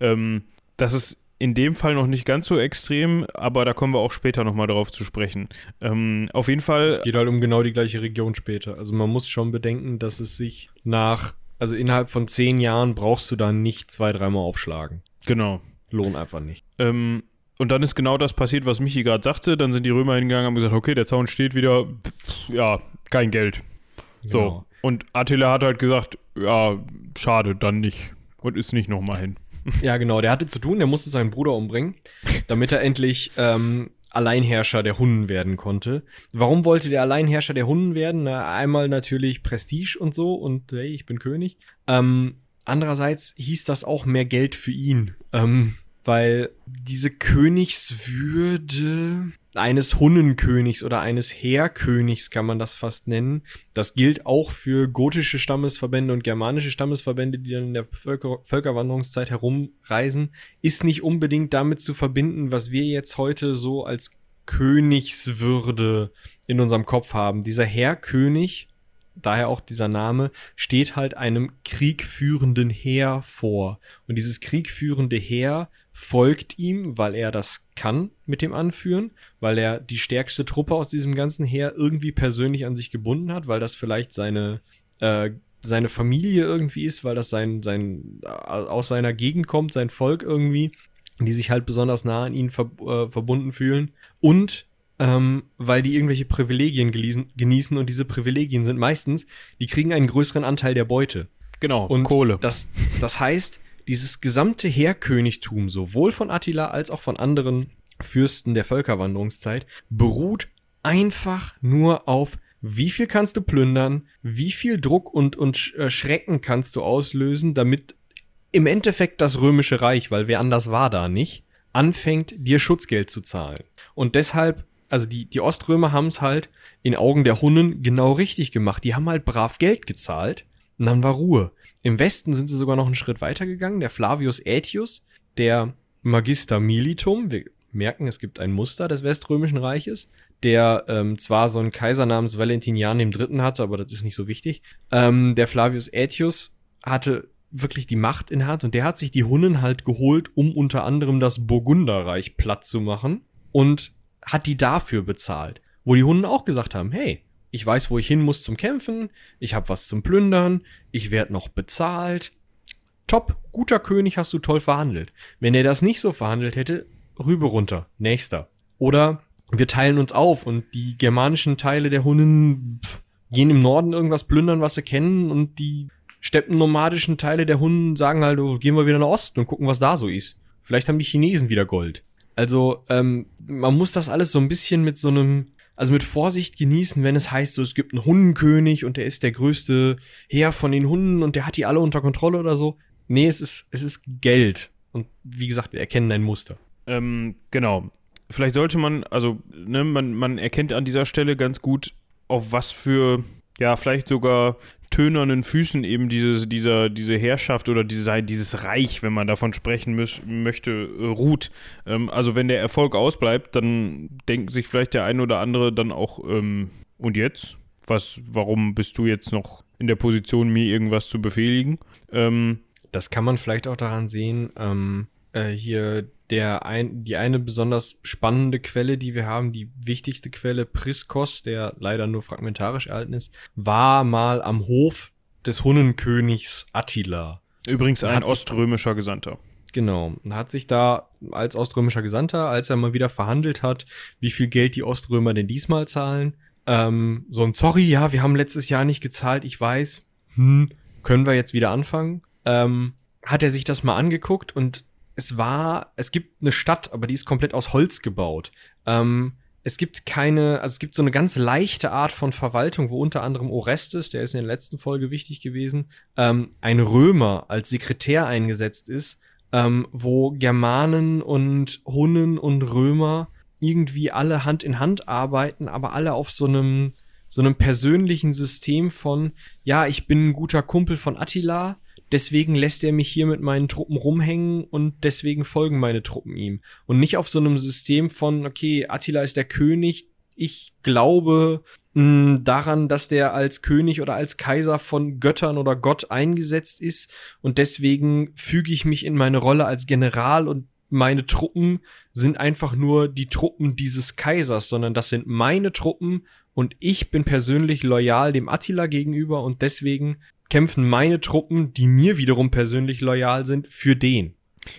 Ähm, das ist in dem Fall noch nicht ganz so extrem, aber da kommen wir auch später nochmal drauf zu sprechen. Ähm, auf jeden Fall. Es geht halt um genau die gleiche Region später. Also man muss schon bedenken, dass es sich nach, also innerhalb von zehn Jahren brauchst du da nicht zwei, dreimal aufschlagen. Genau. Lohnt einfach nicht. Ähm, und dann ist genau das passiert, was Michi gerade sagte. Dann sind die Römer hingegangen und haben gesagt, okay, der Zaun steht wieder, pff, ja, kein Geld. So. Genau. Und Attila hat halt gesagt, ja, schade, dann nicht. Und ist nicht nochmal hin. Ja, genau. Der hatte zu tun, der musste seinen Bruder umbringen, damit er endlich ähm, Alleinherrscher der Hunnen werden konnte. Warum wollte der Alleinherrscher der Hunnen werden? Na, einmal natürlich Prestige und so und hey, ich bin König. Ähm, andererseits hieß das auch mehr Geld für ihn, ähm, weil diese Königswürde eines Hunnenkönigs oder eines Heerkönigs kann man das fast nennen. Das gilt auch für gotische Stammesverbände und germanische Stammesverbände, die dann in der Völker Völkerwanderungszeit herumreisen, ist nicht unbedingt damit zu verbinden, was wir jetzt heute so als Königswürde in unserem Kopf haben. Dieser Heerkönig, daher auch dieser Name, steht halt einem kriegführenden Heer vor. Und dieses kriegführende Heer folgt ihm, weil er das kann mit dem Anführen, weil er die stärkste Truppe aus diesem ganzen Heer irgendwie persönlich an sich gebunden hat, weil das vielleicht seine, äh, seine Familie irgendwie ist, weil das sein, sein, äh, aus seiner Gegend kommt, sein Volk irgendwie, die sich halt besonders nah an ihn ver äh, verbunden fühlen. Und ähm, weil die irgendwelche Privilegien geließen, genießen und diese Privilegien sind meistens, die kriegen einen größeren Anteil der Beute. Genau, Und Kohle. Das, das heißt, dieses gesamte Heerkönigtum, sowohl von Attila als auch von anderen Fürsten der Völkerwanderungszeit, beruht einfach nur auf, wie viel kannst du plündern, wie viel Druck und, und äh, Schrecken kannst du auslösen, damit im Endeffekt das römische Reich, weil wer anders war da nicht, anfängt, dir Schutzgeld zu zahlen. Und deshalb, also die, die Oströmer haben es halt in Augen der Hunnen genau richtig gemacht. Die haben halt brav Geld gezahlt und dann war Ruhe. Im Westen sind sie sogar noch einen Schritt weiter gegangen. Der Flavius Aetius, der Magister Militum, wir merken, es gibt ein Muster des Weströmischen Reiches, der ähm, zwar so einen Kaiser namens Valentinian III. hatte, aber das ist nicht so wichtig. Ähm, der Flavius Aetius hatte wirklich die Macht in hat und der hat sich die Hunnen halt geholt, um unter anderem das Burgunderreich platt zu machen und hat die dafür bezahlt. Wo die Hunnen auch gesagt haben, hey, ich weiß, wo ich hin muss zum Kämpfen, ich habe was zum Plündern, ich werde noch bezahlt. Top, guter König, hast du toll verhandelt. Wenn er das nicht so verhandelt hätte, rüber runter, nächster. Oder wir teilen uns auf und die germanischen Teile der Hunnen pff, gehen im Norden irgendwas plündern, was sie kennen und die steppennomadischen Teile der Hunden sagen halt, oh, gehen wir wieder nach Osten und gucken, was da so ist. Vielleicht haben die Chinesen wieder Gold. Also, ähm, man muss das alles so ein bisschen mit so einem, also mit Vorsicht genießen, wenn es heißt, so, es gibt einen Hundenkönig und der ist der größte Heer von den Hunden und der hat die alle unter Kontrolle oder so. Nee, es ist, es ist Geld. Und wie gesagt, wir erkennen ein Muster. Ähm, genau. Vielleicht sollte man, also, ne, man, man erkennt an dieser Stelle ganz gut, auf was für, ja, vielleicht sogar tönernen Füßen eben diese, dieser, diese Herrschaft oder diese, dieses Reich, wenn man davon sprechen müß, möchte, äh, ruht. Ähm, also wenn der Erfolg ausbleibt, dann denkt sich vielleicht der eine oder andere dann auch, ähm, und jetzt? Was, warum bist du jetzt noch in der Position, mir irgendwas zu befehligen? Ähm, das kann man vielleicht auch daran sehen, ähm, äh, hier der ein, die eine besonders spannende Quelle, die wir haben, die wichtigste Quelle, Priskos, der leider nur fragmentarisch erhalten ist, war mal am Hof des Hunnenkönigs Attila. Übrigens ein oströmischer Gesandter. Genau. Hat sich da als oströmischer Gesandter, als er mal wieder verhandelt hat, wie viel Geld die Oströmer denn diesmal zahlen, ähm, so ein Sorry, ja, wir haben letztes Jahr nicht gezahlt, ich weiß, hm, können wir jetzt wieder anfangen? Ähm, hat er sich das mal angeguckt und es war, es gibt eine Stadt, aber die ist komplett aus Holz gebaut. Ähm, es gibt keine, also es gibt so eine ganz leichte Art von Verwaltung, wo unter anderem Orestes, der ist in der letzten Folge wichtig gewesen, ähm, ein Römer als Sekretär eingesetzt ist, ähm, wo Germanen und Hunnen und Römer irgendwie alle Hand in Hand arbeiten, aber alle auf so einem, so einem persönlichen System von, ja, ich bin ein guter Kumpel von Attila, deswegen lässt er mich hier mit meinen Truppen rumhängen und deswegen folgen meine Truppen ihm. Und nicht auf so einem System von, okay, Attila ist der König, ich glaube mh, hm, daran, dass der als König oder als Kaiser von Göttern oder Gott eingesetzt ist. Und deswegen füge ich mich in meine Rolle als General und meine Truppen sind einfach nur die Truppen dieses Kaisers, sondern das sind meine Truppen. Und ich bin persönlich loyal dem Attila gegenüber und deswegen kämpfen meine Truppen, die mir wiederum persönlich loyal sind, für den.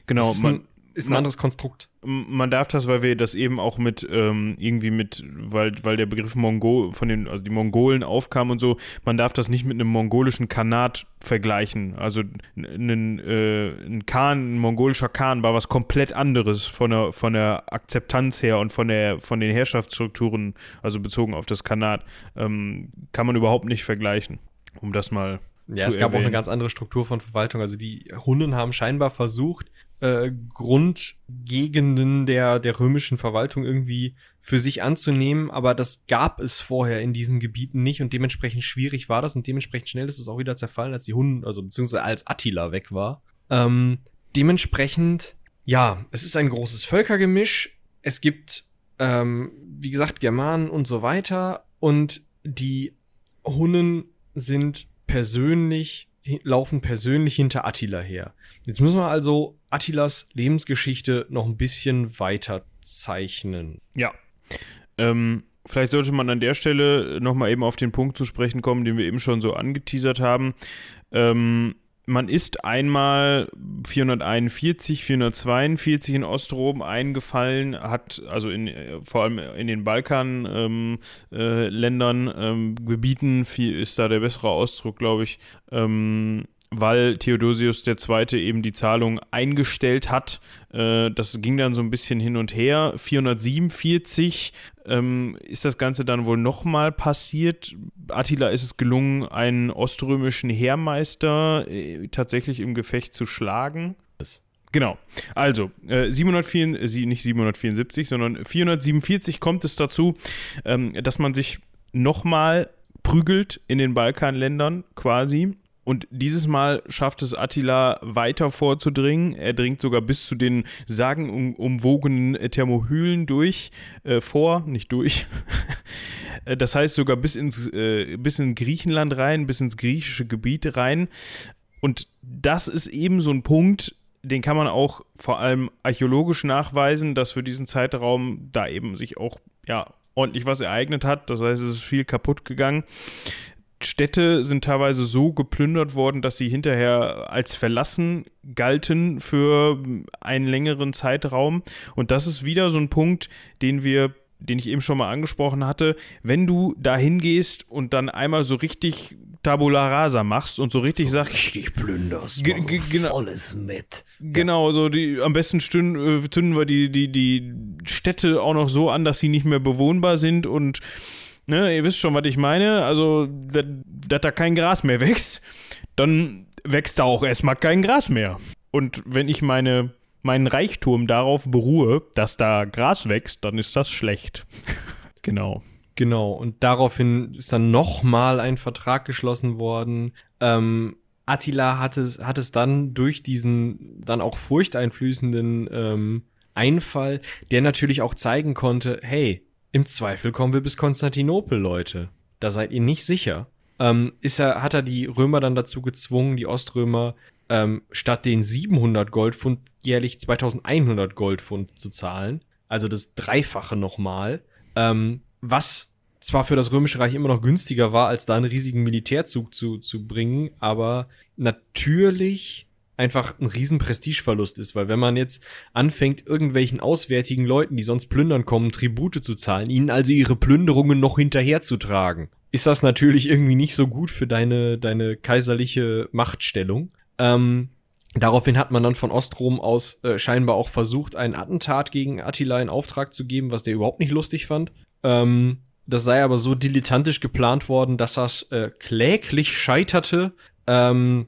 Genau, das ist man, ein, ist ein man, anderes Konstrukt. Man darf das, weil wir das eben auch mit ähm, irgendwie mit, weil, weil der Begriff Mongol von den, also die Mongolen aufkam und so, man darf das nicht mit einem mongolischen Khanat vergleichen. Also ein, äh, ein Khan, ein mongolischer Khan war was komplett anderes von der, von der Akzeptanz her und von der, von den Herrschaftsstrukturen, also bezogen auf das Khanat, ähm, kann man überhaupt nicht vergleichen. Um das mal ja, es gab erwähnen. auch eine ganz andere Struktur von Verwaltung. Also die Hunnen haben scheinbar versucht, äh, Grundgegenden der, der römischen Verwaltung irgendwie für sich anzunehmen, aber das gab es vorher in diesen Gebieten nicht und dementsprechend schwierig war das und dementsprechend schnell ist es auch wieder zerfallen, als die Hunnen, also beziehungsweise als Attila weg war. Ähm, dementsprechend, ja, es ist ein großes Völkergemisch. Es gibt, ähm, wie gesagt, Germanen und so weiter und die Hunnen sind persönlich, laufen persönlich hinter Attila her. Jetzt müssen wir also Attilas Lebensgeschichte noch ein bisschen weiter zeichnen. Ja. Ähm, vielleicht sollte man an der Stelle nochmal eben auf den Punkt zu sprechen kommen, den wir eben schon so angeteasert haben. Ähm, man ist einmal 441, 442 in Ostrom eingefallen, hat also in, vor allem in den Balkanländern, ähm, äh, ähm, Gebieten, viel, ist da der bessere Ausdruck, glaube ich, ähm, weil Theodosius II. eben die Zahlung eingestellt hat. Äh, das ging dann so ein bisschen hin und her. 447 ähm, ist das Ganze dann wohl nochmal passiert. Attila ist es gelungen, einen oströmischen Heermeister äh, tatsächlich im Gefecht zu schlagen. Genau. Also, äh, 704, nicht 774, sondern 447 kommt es dazu, ähm, dass man sich nochmal prügelt in den Balkanländern quasi und dieses Mal schafft es Attila weiter vorzudringen. Er dringt sogar bis zu den sagenumwogenen Thermohylen durch, äh, vor, nicht durch. Äh, das heißt sogar bis ins, äh, bis in Griechenland rein, bis ins griechische Gebiet rein. Und das ist eben so ein Punkt, den kann man auch vor allem archäologisch nachweisen, dass für diesen Zeitraum da eben sich auch ja ordentlich was ereignet hat. Das heißt, es ist viel kaputt gegangen. Städte sind teilweise so geplündert worden, dass sie hinterher als verlassen galten für einen längeren Zeitraum. Und das ist wieder so ein Punkt, den wir den ich eben schon mal angesprochen hatte, wenn du da hingehst und dann einmal so richtig Tabula Rasa machst und so richtig so sagst. Richtig plünderst. Ge ge genau, volles mit. Genau, so die, am besten stünden, äh, zünden wir die, die, die Städte auch noch so an, dass sie nicht mehr bewohnbar sind und ne, ihr wisst schon, was ich meine. Also, dass da kein Gras mehr wächst, dann wächst da auch erstmal kein Gras mehr. Und wenn ich meine, meinen Reichtum darauf beruhe, dass da Gras wächst, dann ist das schlecht. genau. Genau, und daraufhin ist dann nochmal ein Vertrag geschlossen worden. Ähm, Attila hat es, hat es dann durch diesen dann auch furchteinflößenden ähm, Einfall, der natürlich auch zeigen konnte, hey, im Zweifel kommen wir bis Konstantinopel, Leute. Da seid ihr nicht sicher. Ähm, ist er, hat er die Römer dann dazu gezwungen, die Oströmer, ähm, statt den 700 Goldpfund jährlich 2100 Goldpfund zu zahlen. Also das Dreifache nochmal. Ähm, was zwar für das Römische Reich immer noch günstiger war, als da einen riesigen Militärzug zu, zu bringen, aber natürlich einfach ein riesen Prestigeverlust ist, weil wenn man jetzt anfängt, irgendwelchen auswärtigen Leuten, die sonst plündern kommen, Tribute zu zahlen, ihnen also ihre Plünderungen noch hinterherzutragen, ist das natürlich irgendwie nicht so gut für deine, deine kaiserliche Machtstellung. Ähm, daraufhin hat man dann von Ostrom aus äh, scheinbar auch versucht, ein Attentat gegen Attila in Auftrag zu geben, was der überhaupt nicht lustig fand. Ähm, das sei aber so dilettantisch geplant worden, dass das äh, kläglich scheiterte. Ähm,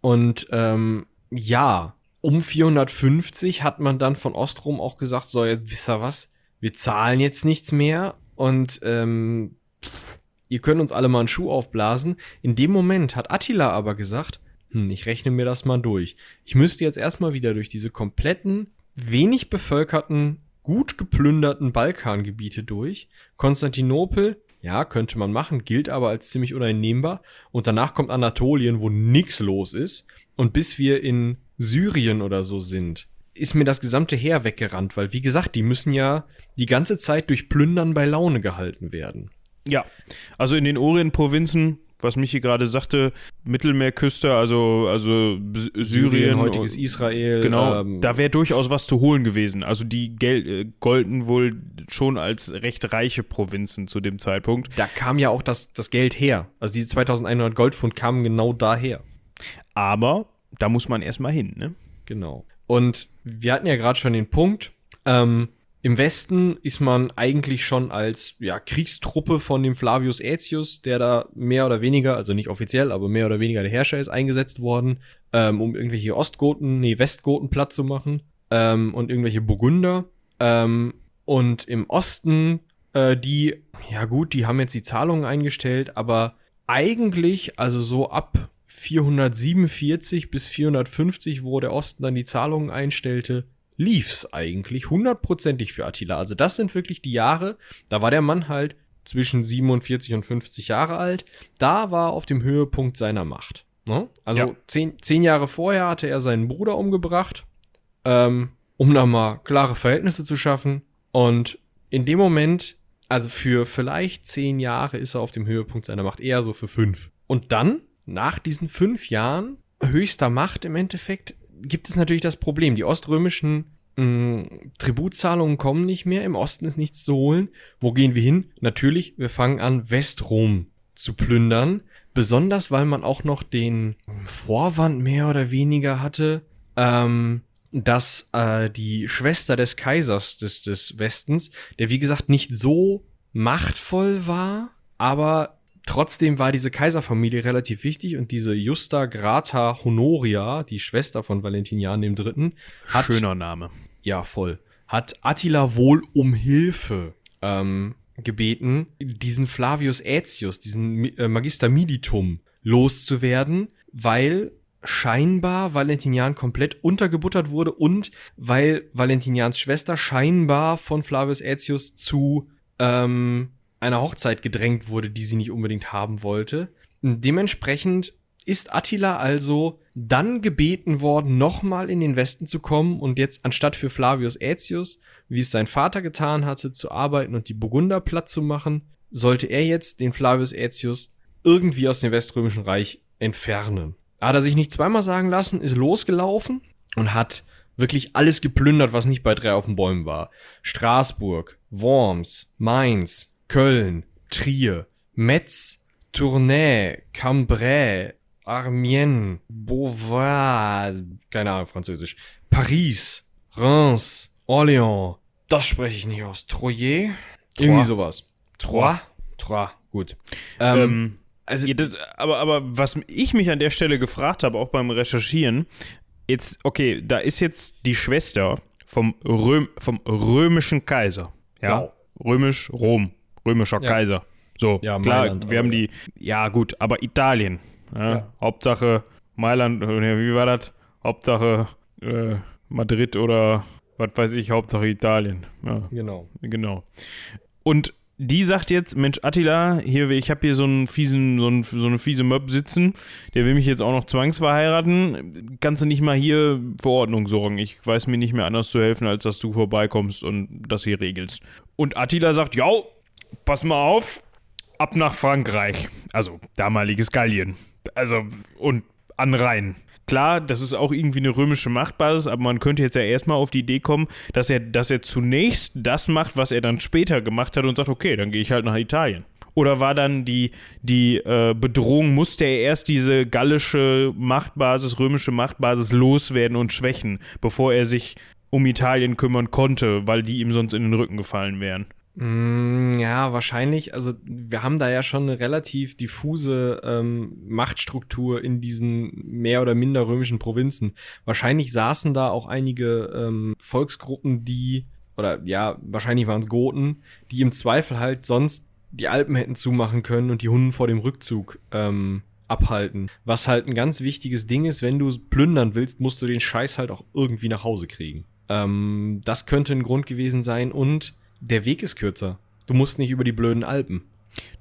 und ähm, ja, um 450 hat man dann von Ostrom auch gesagt, so, jetzt wisst ihr was, wir zahlen jetzt nichts mehr und ähm, pff, ihr könnt uns alle mal einen Schuh aufblasen. In dem Moment hat Attila aber gesagt, hm, ich rechne mir das mal durch. Ich müsste jetzt erstmal wieder durch diese kompletten, wenig bevölkerten, gut geplünderten Balkangebiete durch. Konstantinopel ja, könnte man machen, gilt aber als ziemlich uneinnehmbar. Und danach kommt Anatolien, wo nix los ist. Und bis wir in Syrien oder so sind, ist mir das gesamte Heer weggerannt, weil, wie gesagt, die müssen ja die ganze Zeit durch Plündern bei Laune gehalten werden. Ja, also in den Orientprovinzen was Michi gerade sagte, Mittelmeerküste, also, also Syrien, Syrien heutiges Israel. Genau, ähm, da wäre durchaus was zu holen gewesen. Also die Gel äh, golden wohl schon als recht reiche Provinzen zu dem Zeitpunkt. Da kam ja auch das, das Geld her. Also diese 2100 Goldpfund kamen genau daher. Aber da muss man erstmal hin, ne? Genau. Und wir hatten ja gerade schon den Punkt, ähm, im Westen ist man eigentlich schon als ja, Kriegstruppe von dem Flavius Aetius, der da mehr oder weniger, also nicht offiziell, aber mehr oder weniger der Herrscher ist, eingesetzt worden, ähm, um irgendwelche Ostgoten, nee, Westgoten platt zu machen ähm, und irgendwelche Burgunder. Ähm, und im Osten, äh, die, ja gut, die haben jetzt die Zahlungen eingestellt, aber eigentlich, also so ab 447 bis 450, wo der Osten dann die Zahlungen einstellte, lief's eigentlich hundertprozentig für Attila. Also das sind wirklich die Jahre, da war der Mann halt zwischen 47 und 50 Jahre alt. Da war auf dem Höhepunkt seiner Macht. Ne? Also ja. zehn, zehn Jahre vorher hatte er seinen Bruder umgebracht, ähm, um da mal klare Verhältnisse zu schaffen. Und in dem Moment, also für vielleicht zehn Jahre ist er auf dem Höhepunkt seiner Macht, eher so für fünf. Und dann, nach diesen fünf Jahren höchster Macht im Endeffekt, gibt es natürlich das Problem. Die oströmischen mh, mm, Tributzahlungen kommen nicht mehr. Im Osten ist nichts zu holen. Wo gehen wir hin? Natürlich, wir fangen an, Westrom zu plündern. Besonders, weil man auch noch den Vorwand mehr oder weniger hatte, ähm, dass äh, die Schwester des Kaisers des, des Westens, der wie gesagt nicht so machtvoll war, aber Trotzdem war diese Kaiserfamilie relativ wichtig und diese Justa Grata Honoria, die Schwester von Valentinian III., hat, schöner Name, ja voll, hat Attila wohl um Hilfe ähm, gebeten, diesen Flavius Aetius, diesen äh, Magister Militum loszuwerden, weil scheinbar Valentinian komplett untergebuttert wurde und weil Valentinians Schwester scheinbar von Flavius Aetius zu ähm, einer Hochzeit gedrängt wurde, die sie nicht unbedingt haben wollte. Dementsprechend ist Attila also dann gebeten worden, nochmal in den Westen zu kommen und jetzt anstatt für Flavius Aetius, wie es sein Vater getan hatte, zu arbeiten und die Burgunder platt zu machen, sollte er jetzt den Flavius Aetius irgendwie aus dem Weströmischen Reich entfernen. Hat er sich nicht zweimal sagen lassen, ist losgelaufen und hat wirklich alles geplündert, was nicht bei drei auf den Bäumen war. Straßburg, Worms, Mainz, Köln, Trier, Metz, Tournai, Cambrai, Armiens, Beauvoir, keine Ahnung, Französisch, Paris, Reims, Orléans, das spreche ich nicht aus, Troyes, irgendwie sowas. Troyes, Troyes, gut. Ähm, ähm, also, ja, das, aber, aber was ich mich an der Stelle gefragt habe, auch beim Recherchieren, jetzt, okay, da ist jetzt die Schwester vom, Röm, vom römischen Kaiser. Ja. Wow. Römisch, Rom. Römischer ja. Kaiser. So, ja, klar, Mailand, wir haben die, ja gut, aber Italien. Ja. Hauptsache Mailand, äh, wie war das? Hauptsache äh, Madrid oder was weiß ich, Hauptsache Italien. Genau. Genau. Und die sagt jetzt, Mensch, Attila, hier, ich habe hier so einen fiesen, so, einen, so eine fiese Möb sitzen, der will mich jetzt auch noch zwangsverheiraten. Kannst du nicht mal hier für Ordnung sorgen? Ich weiß mir nicht mehr anders zu helfen, als dass du vorbeikommst und das hier regelst. Und Attila sagt, ja, pass mal auf, ab nach Frankreich. Also damaliges Gallien. Also und an Rhein. Klar, das ist auch irgendwie eine römische Machtbasis, aber man könnte jetzt ja erstmal auf die Idee kommen, dass er, dass er zunächst das macht, was er dann später gemacht hat und sagt, okay, dann gehe ich halt nach Italien. Oder war dann die, die äh, Bedrohung, musste er erst diese gallische Machtbasis, römische Machtbasis loswerden und schwächen, bevor er sich um Italien kümmern konnte, weil die ihm sonst in den Rücken gefallen wären? Mm, ja, wahrscheinlich. Also wir haben da ja schon eine relativ diffuse ähm, Machtstruktur in diesen mehr oder minder römischen Provinzen. Wahrscheinlich saßen da auch einige ähm, Volksgruppen, die, oder ja, wahrscheinlich waren es Goten, die im Zweifel halt sonst die Alpen hätten zumachen können und die Hunden vor dem Rückzug ähm, abhalten. Was halt ein ganz wichtiges Ding ist, wenn du plündern willst, musst du den Scheiß halt auch irgendwie nach Hause kriegen. Ähm, das könnte ein Grund gewesen sein und der Weg ist kürzer. Du musst nicht über die blöden Alpen.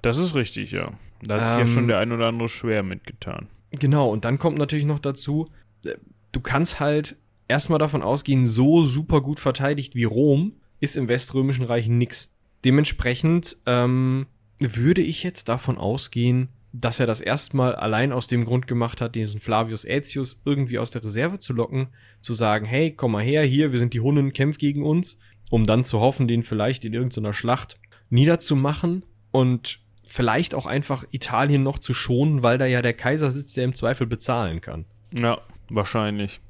Das ist richtig, ja. Da hat sich ähm, ja schon der ein oder andere schwer mitgetan. Genau, und dann kommt natürlich noch dazu, äh, du kannst halt erstmal davon ausgehen, so super gut verteidigt wie Rom ist im Weströmischen Reich nix. Dementsprechend ähm, würde ich jetzt davon ausgehen, dass er das erstmal allein aus dem Grund gemacht hat, diesen Flavius Aetius irgendwie aus der Reserve zu locken, zu sagen, hey, komm mal her, hier, wir sind die Hunnen, kämpf gegen uns um dann zu hoffen, den vielleicht in irgendeiner Schlacht niederzumachen und vielleicht auch einfach Italien noch zu schonen, weil da ja der Kaiser sitzt, der im Zweifel bezahlen kann. Ja, wahrscheinlich.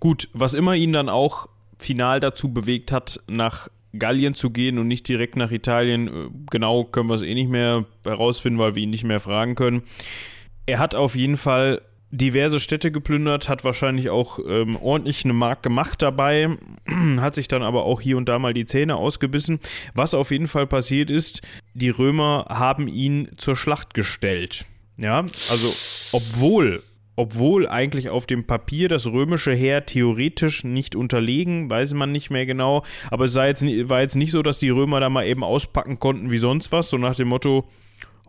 Gut, was immer ihn dann auch final dazu bewegt hat, nach Gallien zu gehen und nicht direkt nach Italien, äh, genau können wir es eh nicht mehr herausfinden, weil wir ihn nicht mehr fragen können. Er hat auf jeden Fall diverse Städte geplündert, hat wahrscheinlich auch ähm, ordentlich eine Mark gemacht dabei, hat sich dann aber auch hier und da mal die Zähne ausgebissen. Was auf jeden Fall passiert ist, die Römer haben ihn zur Schlacht gestellt. Ja, also obwohl obwohl eigentlich auf dem Papier das römische Heer theoretisch nicht unterlegen, weiß man nicht mehr genau, aber es jetzt, war jetzt nicht so, dass die Römer da mal eben auspacken konnten wie sonst was, so nach dem Motto,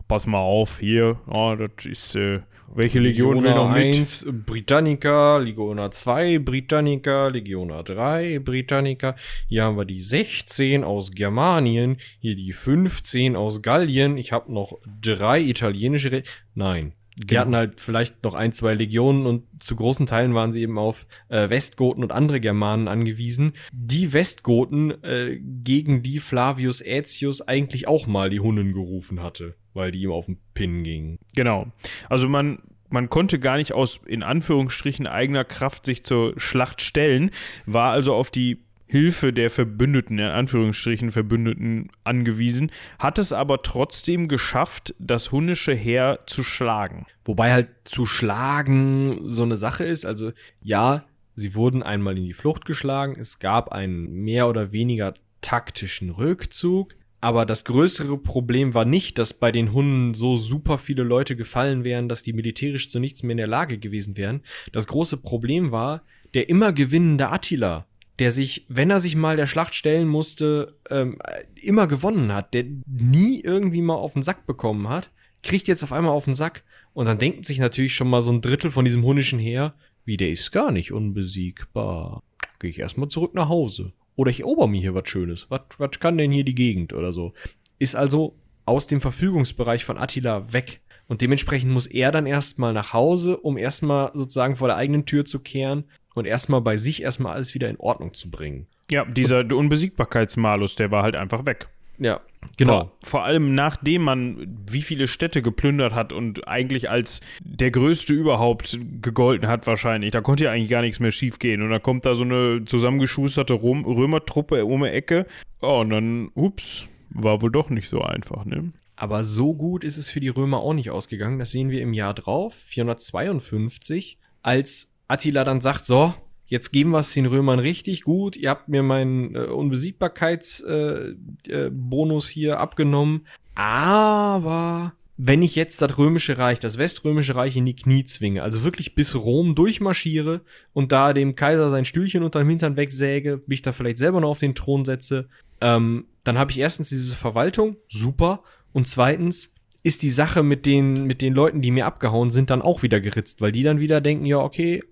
pass mal auf, hier, oh, das ist, äh, welche Legion will noch mit? 1 Britannica, Legiona 2 Britannica, Legiona 3 Britannica. Hier haben wir die 16 aus Germanien, hier die 15 aus Gallien. Ich habe noch drei italienische. Re Nein, die genau. hatten halt vielleicht noch ein, zwei Legionen und zu großen Teilen waren sie eben auf äh, Westgoten und andere Germanen angewiesen. Die Westgoten, äh, gegen die Flavius Aetius eigentlich auch mal die Hunnen gerufen hatte weil die ihm auf den Pin gingen. Genau. Also man, man konnte gar nicht aus, in Anführungsstrichen, eigener Kraft sich zur Schlacht stellen, war also auf die Hilfe der Verbündeten, in Anführungsstrichen Verbündeten, angewiesen, hat es aber trotzdem geschafft, das hunnische Heer zu schlagen. Wobei halt zu schlagen so eine Sache ist, also ja, sie wurden einmal in die Flucht geschlagen, es gab einen mehr oder weniger taktischen Rückzug, aber das größere Problem war nicht, dass bei den Hunden so super viele Leute gefallen wären, dass die militärisch zu nichts mehr in der Lage gewesen wären. Das große Problem war der immer gewinnende Attila, der sich, wenn er sich mal der Schlacht stellen musste, ähm, immer gewonnen hat, der nie irgendwie mal auf den Sack bekommen hat kriegt jetzt auf einmal auf den Sack. Und dann denkt sich natürlich schon mal so ein Drittel von diesem hunnischen Heer, wie der ist gar nicht unbesiegbar. Gehe ich erstmal zurück nach Hause. Oder ich erober mir hier was Schönes. Was, was kann denn hier die Gegend oder so? Ist also aus dem Verfügungsbereich von Attila weg. Und dementsprechend muss er dann erstmal nach Hause, um erstmal sozusagen vor der eigenen Tür zu kehren und erstmal bei sich erstmal alles wieder in Ordnung zu bringen. Ja, dieser Unbesiegbarkeitsmalus, der war halt einfach weg. Ja, genau. Vor, vor, allem nachdem man wie viele Städte geplündert hat und eigentlich als der größte überhaupt gegolten hat wahrscheinlich. Da konnte ja eigentlich gar nichts mehr schief gehen. Und dann kommt da so eine zusammengeschusterte Rom Römertruppe um die Ecke. Oh, und dann, ups, war wohl doch nicht so einfach, ne? Aber so gut ist es für die Römer auch nicht ausgegangen. Das sehen wir im Jahr drauf, 452, als Attila dann sagt, so, jetzt geben wir es den Römern richtig gut. Ihr habt mir meinen äh, Unbesiegbarkeitsbonus äh, äh, hier abgenommen. Aber wenn ich jetzt das römische Reich, das weströmische Reich in die Knie zwinge, also wirklich bis Rom durchmarschiere und da dem Kaiser sein Stühlchen unter dem Hintern wegsäge, mich da vielleicht selber noch auf den Thron setze, ähm, dann habe ich erstens diese Verwaltung, super, und zweitens ist die Sache mit den, mit den Leuten, die mir abgehauen sind, dann auch wieder geritzt, weil die dann wieder denken, ja, okay,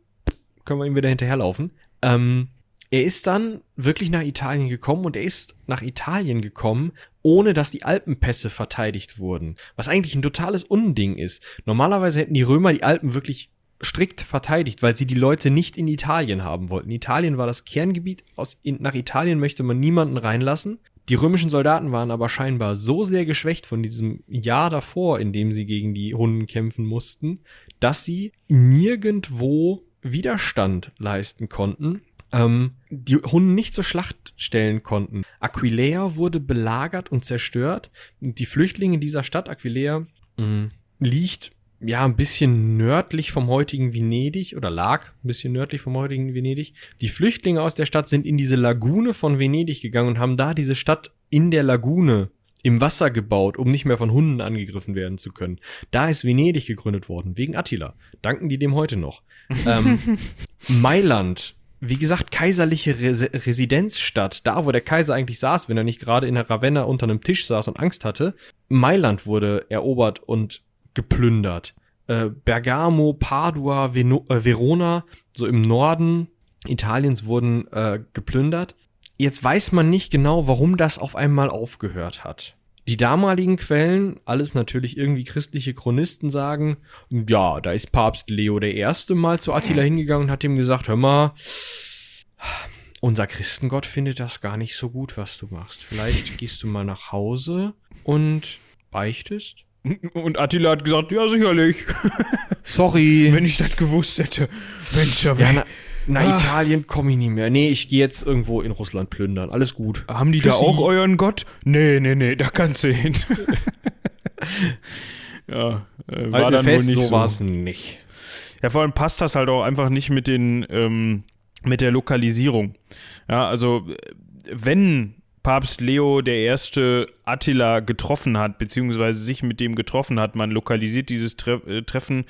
können wir ihm wieder hinterherlaufen. Ähm, er ist dann wirklich nach Italien gekommen und er ist nach Italien gekommen, ohne dass die Alpenpässe verteidigt wurden. Was eigentlich ein totales Unding ist. Normalerweise hätten die Römer die Alpen wirklich strikt verteidigt, weil sie die Leute nicht in Italien haben wollten. Italien war das Kerngebiet. Aus, nach Italien möchte man niemanden reinlassen. Die römischen Soldaten waren aber scheinbar so sehr geschwächt von diesem Jahr davor, in dem sie gegen die Hunden kämpfen mussten, dass sie nirgendwo Widerstand leisten konnten, ähm, die Hunden nicht zur Schlacht stellen konnten. Aquileia wurde belagert und zerstört. Die Flüchtlinge dieser Stadt, Aquileia, mh, liegt ja ein bisschen nördlich vom heutigen Venedig oder lag ein bisschen nördlich vom heutigen Venedig. Die Flüchtlinge aus der Stadt sind in diese Lagune von Venedig gegangen und haben da diese Stadt in der Lagune im Wasser gebaut, um nicht mehr von Hunden angegriffen werden zu können. Da ist Venedig gegründet worden, wegen Attila. Danken die dem heute noch. ähm, Mailand, wie gesagt, kaiserliche Res Residenzstadt, da wo der Kaiser eigentlich saß, wenn er nicht gerade in der Ravenna unter einem Tisch saß und Angst hatte. Mailand wurde erobert und geplündert. Äh, Bergamo, Padua, Veno äh, Verona, so im Norden Italiens wurden äh, geplündert. Jetzt weiß man nicht genau, warum das auf einmal aufgehört hat. Die damaligen Quellen, alles natürlich irgendwie christliche Chronisten sagen, ja, da ist Papst Leo I. mal zu Attila hingegangen und hat ihm gesagt, hör mal, unser Christengott findet das gar nicht so gut, was du machst. Vielleicht gehst du mal nach Hause und beichtest. Und Attila hat gesagt, ja, sicherlich. Sorry. Wenn ich das gewusst hätte. Mensch, ja, na, na ah. Italien komme ich nicht mehr. Nee, ich gehe jetzt irgendwo in Russland plündern. Alles gut. Haben die Tschüssi. da auch euren Gott? Nee, nee, nee, da kannst du hin. ja, äh, war halt dann fest, wohl nicht so. so. war es nicht. Ja, vor allem passt das halt auch einfach nicht mit den, ähm, mit der Lokalisierung. Ja, also, wenn Papst Leo I. Attila getroffen hat, beziehungsweise sich mit dem getroffen hat. Man lokalisiert dieses Tre äh, Treffen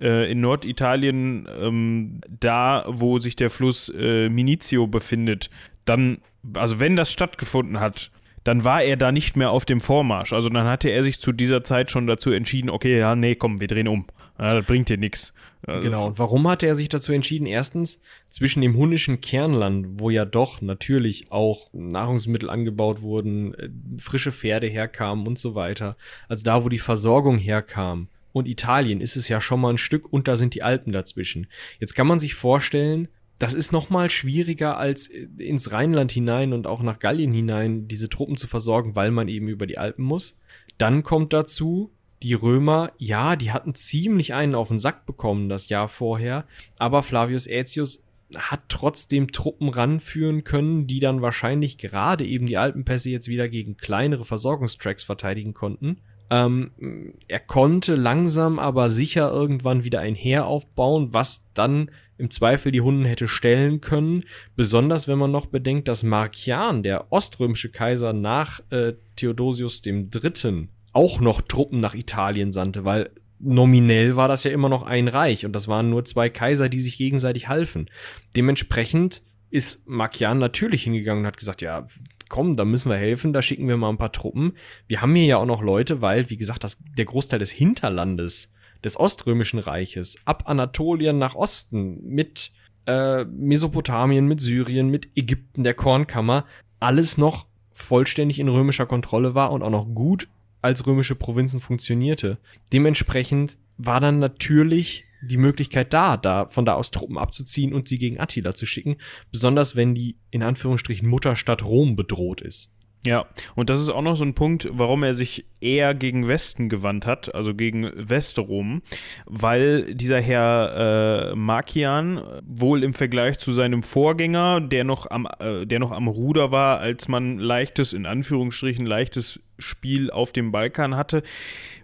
äh, in Norditalien, ähm, da wo sich der Fluss äh, Minizio befindet. Dann, also wenn das stattgefunden hat, dann war er da nicht mehr auf dem Vormarsch. Also dann hatte er sich zu dieser Zeit schon dazu entschieden, okay, ja, nee, komm, wir drehen um. Ja, das bringt dir nichts. Genau, und warum hatte er sich dazu entschieden? Erstens, zwischen dem hunnischen Kernland, wo ja doch natürlich auch Nahrungsmittel angebaut wurden, äh, frische Pferde herkamen und so weiter. Also da, wo die Versorgung herkam. Und Italien ist es ja schon mal ein Stück und da sind die Alpen dazwischen. Jetzt kann man sich vorstellen, das ist noch mal schwieriger als ins Rheinland hinein und auch nach Gallien hinein diese Truppen zu versorgen, weil man eben über die Alpen muss. Dann kommt dazu, die Römer, ja, die hatten ziemlich einen auf den Sack bekommen das Jahr vorher, aber Flavius Aetius hat trotzdem Truppen ranführen können, die dann wahrscheinlich gerade eben die Alpenpässe jetzt wieder gegen kleinere Versorgungstracks verteidigen konnten. Ähm, er konnte langsam aber sicher irgendwann wieder ein Heer aufbauen, was dann im Zweifel die Hunden hätte stellen können. Besonders wenn man noch bedenkt, dass Markian, der oströmische Kaiser nach äh, Theodosius III., auch noch Truppen nach Italien sandte, weil nominell war das ja immer noch ein Reich und das waren nur zwei Kaiser, die sich gegenseitig halfen. Dementsprechend ist Makian natürlich hingegangen und hat gesagt, ja, komm, da müssen wir helfen, da schicken wir mal ein paar Truppen. Wir haben hier ja auch noch Leute, weil, wie gesagt, das, der Großteil des Hinterlandes des Oströmischen Reiches, ab Anatolien nach Osten, mit äh, Mesopotamien, mit Syrien, mit Ägypten, der Kornkammer, alles noch vollständig in römischer Kontrolle war und auch noch gut als römische Provinzen funktionierte. Dementsprechend war dann natürlich die Möglichkeit da, da von da aus Truppen abzuziehen und sie gegen Attila zu schicken, besonders wenn die in Anführungsstrichen Mutterstadt Rom bedroht ist. Ja, und das ist auch noch so ein Punkt, warum er sich eher gegen Westen gewandt hat, also gegen Westrom, weil dieser Herr äh, Markian wohl im Vergleich zu seinem Vorgänger, der noch am, äh, der noch am Ruder war, als man leichtes, in Anführungsstrichen, leichtes Spiel auf dem Balkan hatte,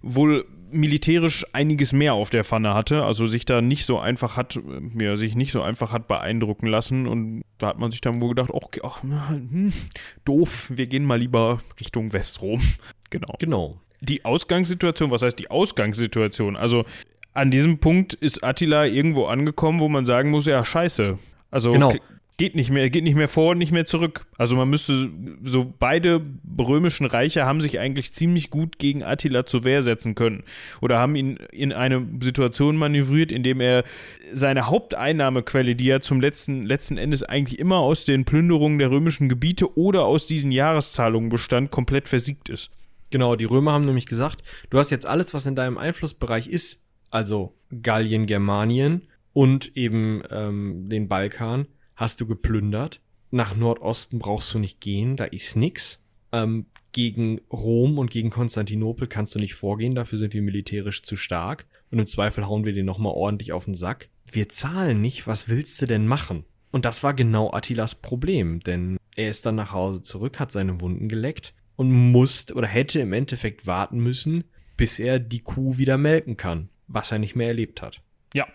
wohl militärisch einiges mehr auf der Pfanne hatte, also sich da nicht so einfach hat, ja, sich nicht so einfach hat beeindrucken lassen und da hat man sich dann wohl gedacht, okay, ach, hm, doof, wir gehen mal lieber Richtung Westrom. Genau. Genau. Die Ausgangssituation, was heißt die Ausgangssituation? Also an diesem Punkt ist Attila irgendwo angekommen, wo man sagen muss, ja, scheiße. Also Genau. Geht nicht mehr, geht nicht mehr vor und nicht mehr zurück. Also man müsste, so beide römischen Reiche haben sich eigentlich ziemlich gut gegen Attila zur Wehr setzen können. Oder haben ihn in eine Situation manövriert, in dem er seine Haupteinnahmequelle, die ja zum letzten, letzten Endes eigentlich immer aus den Plünderungen der römischen Gebiete oder aus diesen Jahreszahlungen bestand, komplett versiegt ist. Genau, die Römer haben nämlich gesagt, du hast jetzt alles, was in deinem Einflussbereich ist, also Gallien, Germanien und eben ähm, den Balkan, hast du geplündert. Nach Nordosten brauchst du nicht gehen, da ist nix. Ähm, gegen Rom und gegen Konstantinopel kannst du nicht vorgehen, dafür sind wir militärisch zu stark. Und im Zweifel hauen wir den nochmal ordentlich auf den Sack. Wir zahlen nicht, was willst du denn machen? Und das war genau Attilas Problem, denn er ist dann nach Hause zurück, hat seine Wunden geleckt und musste oder hätte im Endeffekt warten müssen, bis er die Kuh wieder melken kann, was er nicht mehr erlebt hat. Ja,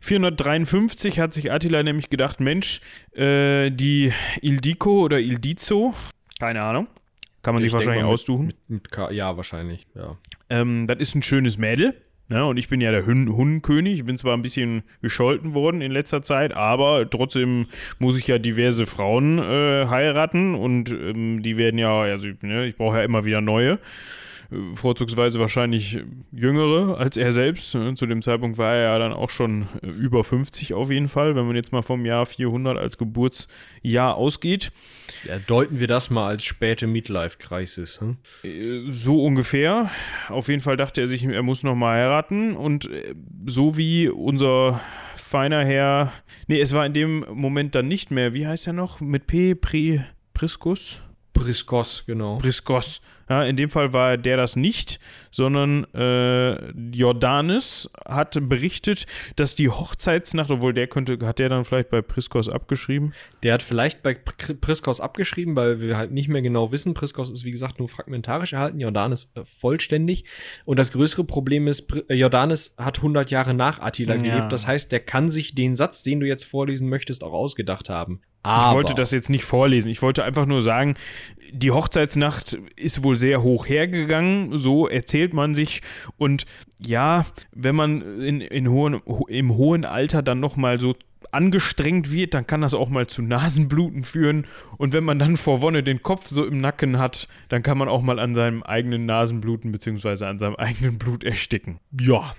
453 hat sich Attila nämlich gedacht, Mensch, äh, die Ildico oder Ildizo, keine Ahnung, kann man sich Ich denk wahrscheinlich mit- aussuchen. Mit, mit K ja, wahrscheinlich, ja. Ähm, das ist ein schönes Mädel. Ja, und ich bin ja der Hun Hundenkönig. Ich bin zwar ein bisschen gescholten worden in letzter Zeit, aber trotzdem muss ich ja diverse Frauen äh, heiraten und ähm, die werden ja, also ne, ich brauche ja immer wieder neue. Äh, Vorzugsweise wahrscheinlich jüngere als er selbst. Ne? Zu dem Zeitpunkt war er ja dann auch schon äh, über 50 auf jeden Fall, wenn man jetzt mal vom Jahr 400 als Geburtsjahr ausgeht. ja. Deuten wir das mal als späte Midlife-Crisis. Hm? Äh, So ungefähr. Auf jeden Fall dachte er sich, er muss noch mal heiraten. Und so wie unser feiner Herr. Nee, es war in dem Moment dann nicht mehr. Wie heißt er noch? Mit P. Pri, Priscus? Priskos, genau. Priskos. Ja, in dem Fall war der das nicht, sondern äh, Jordanes hat berichtet, dass die Hochzeitsnacht, obwohl der könnte, hat der dann vielleicht bei Priskos abgeschrieben? Der hat vielleicht bei Pr- Priskos abgeschrieben, weil wir halt nicht mehr genau wissen. Priskos ist, wie gesagt, nur fragmentarisch erhalten, Jordanes äh, vollständig. Und das größere Problem ist, Pri- äh, Jordanes hat 100 Jahre nach Attila Ja. gelebt. Das heißt, der kann sich den Satz, den du jetzt vorlesen möchtest, auch ausgedacht haben. Ich wollte das jetzt nicht vorlesen. Ich wollte einfach nur sagen, die Hochzeitsnacht ist wohl sehr hoch hergegangen, so erzählt man sich. Und ja, wenn man in, in hohen, ho- im hohen Alter dann nochmal so angestrengt wird, dann kann das auch mal zu Nasenbluten führen. Und wenn man dann vor Wonne den Kopf so im Nacken hat, dann kann man auch mal an seinem eigenen Nasenbluten bzw. an seinem eigenen Blut ersticken. Ja,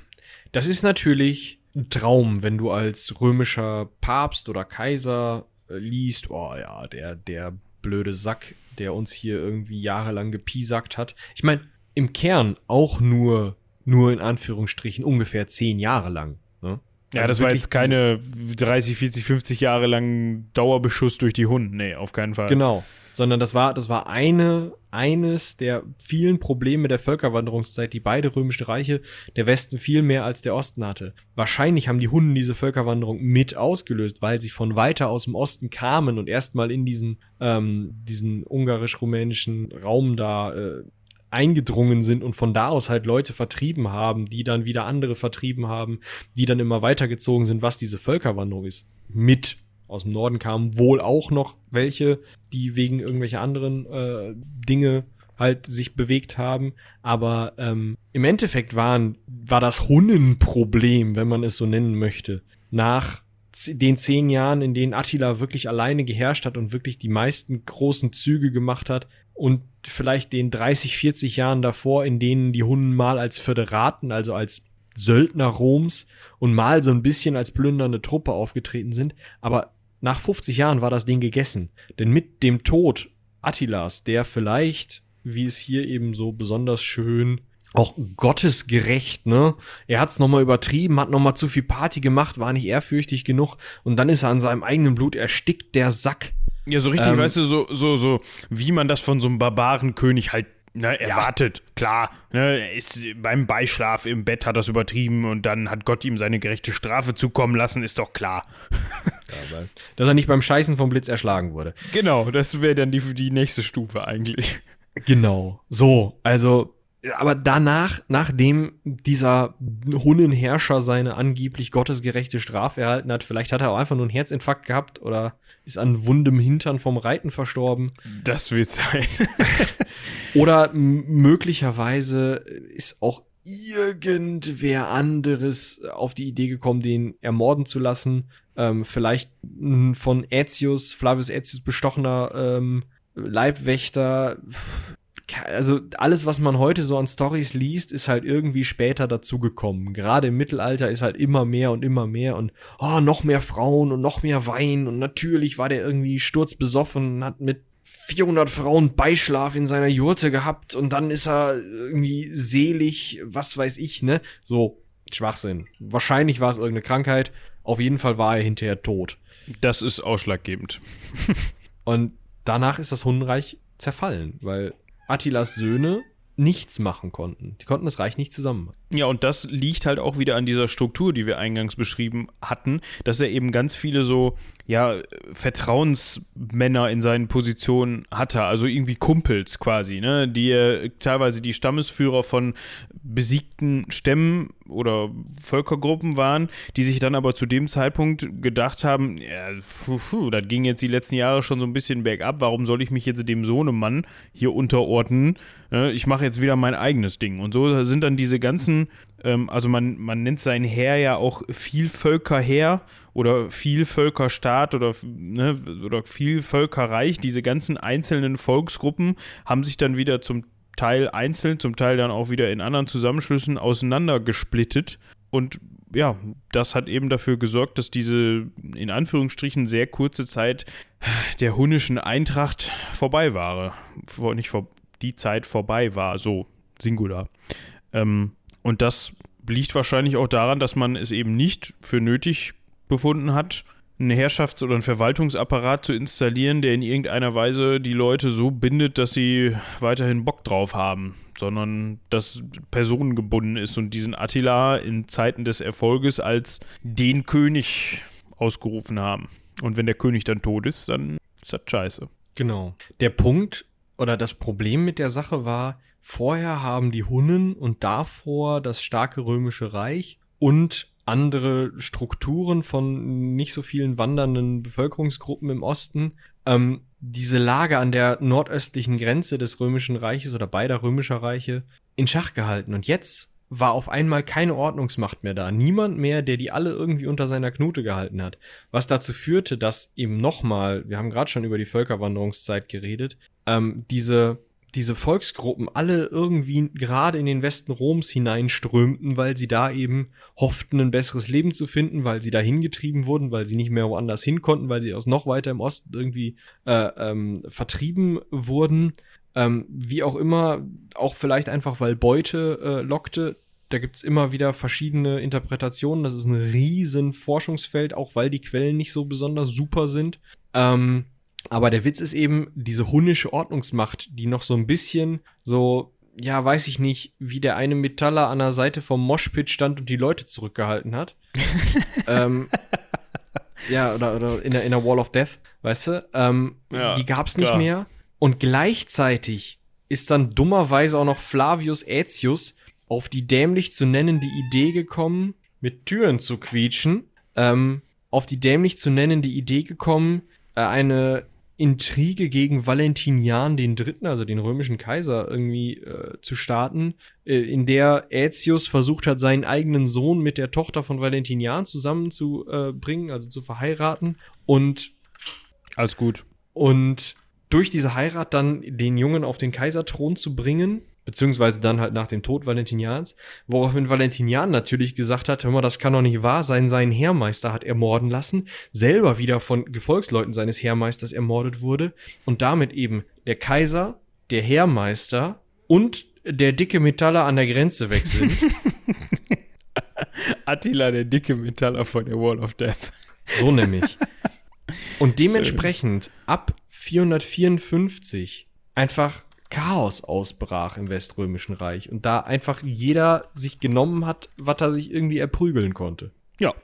das ist natürlich ein Traum, wenn du als römischer Papst oder Kaiser äh, liest, oh ja, der, der blöde Sack, der uns hier irgendwie jahrelang gepiesackt hat. Ich meine, im Kern auch nur, nur in Anführungsstrichen ungefähr zehn Jahre lang. Ne? Ja, Also das war jetzt keine 30, 40, 50 Jahre lang Dauerbeschuss durch die Hunde. Nee, auf keinen Fall. Genau. Sondern das war, das war eine, eines der vielen Probleme der Völkerwanderungszeit, die beide römische Reiche, der Westen viel mehr als der Osten hatte. Wahrscheinlich haben die Hunden diese Völkerwanderung mit ausgelöst, weil sie von weiter aus dem Osten kamen und erstmal in diesen, ähm, diesen ungarisch-rumänischen Raum da äh, eingedrungen sind und von da aus halt Leute vertrieben haben, die dann wieder andere vertrieben haben, die dann immer weitergezogen sind, was diese Völkerwanderung ist. Mit aus dem Norden kamen wohl auch noch welche, die wegen irgendwelcher anderen äh, Dinge halt sich bewegt haben. Aber ähm, im Endeffekt waren, war das Hunnenproblem, wenn man es so nennen möchte, nach den zehn Jahren, in denen Attila wirklich alleine geherrscht hat und wirklich die meisten großen Züge gemacht hat und vielleicht den 30, 40 Jahren davor, in denen die Hunnen mal als Föderaten, also als Söldner Roms und mal so ein bisschen als plündernde Truppe aufgetreten sind. Aber nach 50 Jahren war das Ding gegessen. Denn mit dem Tod Attilas, der vielleicht, wie es hier eben so besonders schön auch gottesgerecht, ne? Er hat's nochmal übertrieben, hat nochmal zu viel Party gemacht, war nicht ehrfürchtig genug und dann ist er an seinem eigenen Blut erstickt, der Sack. Ja, so richtig, ähm, weißt du, so, so, so, wie man das von so einem Barbarenkönig halt ne, erwartet. Ja. Klar, ne, er ist beim Beischlaf im Bett hat das übertrieben und dann hat Gott ihm seine gerechte Strafe zukommen lassen, ist doch klar. Ja, dass er nicht beim Scheißen vom Blitz erschlagen wurde. Genau, das wäre dann die, die nächste Stufe eigentlich. Genau, so, also aber danach, nachdem dieser Hunnenherrscher seine angeblich gottesgerechte Strafe erhalten hat, vielleicht hat er auch einfach nur einen Herzinfarkt gehabt oder ist an wundem Hintern vom Reiten verstorben. Das wird sein. oder möglicherweise ist auch irgendwer anderes auf die Idee gekommen, den ermorden zu lassen. Ähm, vielleicht von Aetius, Flavius Aetius bestochener ähm, Leibwächter also alles, was man heute so an Stories liest, ist halt irgendwie später dazugekommen. Gerade im Mittelalter ist halt immer mehr und immer mehr und oh, noch mehr Frauen und noch mehr Wein und natürlich war der irgendwie sturzbesoffen und hat mit 400 Frauen Beischlaf in seiner Jurte gehabt und dann ist er irgendwie selig, was weiß ich, ne? So, Schwachsinn. Wahrscheinlich war es irgendeine Krankheit. Auf jeden Fall war er hinterher tot. Das ist ausschlaggebend. und danach ist das Hundenreich zerfallen, weil Attilas Söhne nichts machen konnten. Die konnten das Reich nicht zusammen. Ja, und das liegt halt auch wieder an dieser Struktur, die wir eingangs beschrieben hatten, dass er eben ganz viele so, ja, Vertrauensmänner in seinen Positionen hatte, also irgendwie Kumpels quasi, ne, die äh, teilweise die Stammesführer von besiegten Stämmen oder Völkergruppen waren, die sich dann aber zu dem Zeitpunkt gedacht haben, ja, puh, puh, das ging jetzt die letzten Jahre schon so ein bisschen bergab, warum soll ich mich jetzt dem Sohnemann hier unterordnen? Ich mache jetzt wieder mein eigenes Ding. Und so sind dann diese ganzen ähm, also man, man nennt sein Heer ja auch Vielvölkerheer oder Vielvölkerstaat oder, ne, oder Vielvölkerreich. Diese ganzen einzelnen Volksgruppen haben sich dann wieder zum Teil einzeln, zum Teil dann auch wieder in anderen Zusammenschlüssen auseinandergesplittet. Und ja, das hat eben dafür gesorgt, dass diese in Anführungsstrichen sehr kurze Zeit der hunnischen Eintracht vorbei war. Nicht vor, die Zeit vorbei war, so singular. Ähm, und das liegt wahrscheinlich auch daran, dass man es eben nicht für nötig befunden hat, einen Herrschafts- oder einen Verwaltungsapparat zu installieren, der in irgendeiner Weise die Leute so bindet, dass sie weiterhin Bock drauf haben, sondern dass personengebunden ist und diesen Attila in Zeiten des Erfolges als den König ausgerufen haben. Und wenn der König dann tot ist, dann ist das scheiße. Genau. Der Punkt oder das Problem mit der Sache war, Vorher haben die Hunnen und davor das starke römische Reich und andere Strukturen von nicht so vielen wandernden Bevölkerungsgruppen im Osten ähm, diese Lage an der nordöstlichen Grenze des römischen Reiches oder beider römischer Reiche in Schach gehalten. Und jetzt war auf einmal keine Ordnungsmacht mehr da. Niemand mehr, der die alle irgendwie unter seiner Knute gehalten hat. Was dazu führte, dass eben nochmal, wir haben gerade schon über die Völkerwanderungszeit geredet, ähm, diese diese Volksgruppen alle irgendwie gerade in den Westen Roms hineinströmten, weil sie da eben hofften, ein besseres Leben zu finden, weil sie da hingetrieben wurden, weil sie nicht mehr woanders hin konnten, weil sie aus noch weiter im Osten irgendwie äh, ähm, vertrieben wurden. Ähm, wie auch immer, auch vielleicht einfach, weil Beute äh, lockte. Da gibt's immer wieder verschiedene Interpretationen. Das ist ein riesen Forschungsfeld, auch weil die Quellen nicht so besonders super sind. Ähm, aber der Witz ist eben diese hunnische Ordnungsmacht, die noch so ein bisschen so, ja, weiß ich nicht, wie der eine Metaller an der Seite vom Moshpit stand und die Leute zurückgehalten hat. ähm, ja, oder, oder in, der, in der Wall of Death, weißt du? Ähm, ja, die gab's nicht klar. mehr. Und gleichzeitig ist dann dummerweise auch noch Flavius Aetius auf die dämlich zu nennende Idee gekommen, mit Türen zu quietschen, ähm, auf die dämlich zu nennende Idee gekommen, äh, eine Intrige gegen Valentinian III., also den römischen Kaiser, irgendwie äh, zu starten, äh, in der Aetius versucht hat, seinen eigenen Sohn mit der Tochter von Valentinian zusammenzubringen, also zu verheiraten und Alles gut. und durch diese Heirat dann den Jungen auf den Kaiserthron zu bringen, beziehungsweise dann halt nach dem Tod Valentinians, woraufhin Valentinian natürlich gesagt hat, hör mal, das kann doch nicht wahr sein, seinen Heermeister hat ermorden lassen, selber wieder von Gefolgsleuten seines Heermeisters ermordet wurde und damit eben der Kaiser, der Heermeister und der dicke Metaller an der Grenze weg sind. Attila, der dicke Metaller von der Wall of Death. So nämlich. Und dementsprechend ab 454 einfach Chaos ausbrach im Weströmischen Reich und da einfach jeder sich genommen hat, was er sich irgendwie erprügeln konnte. Ja.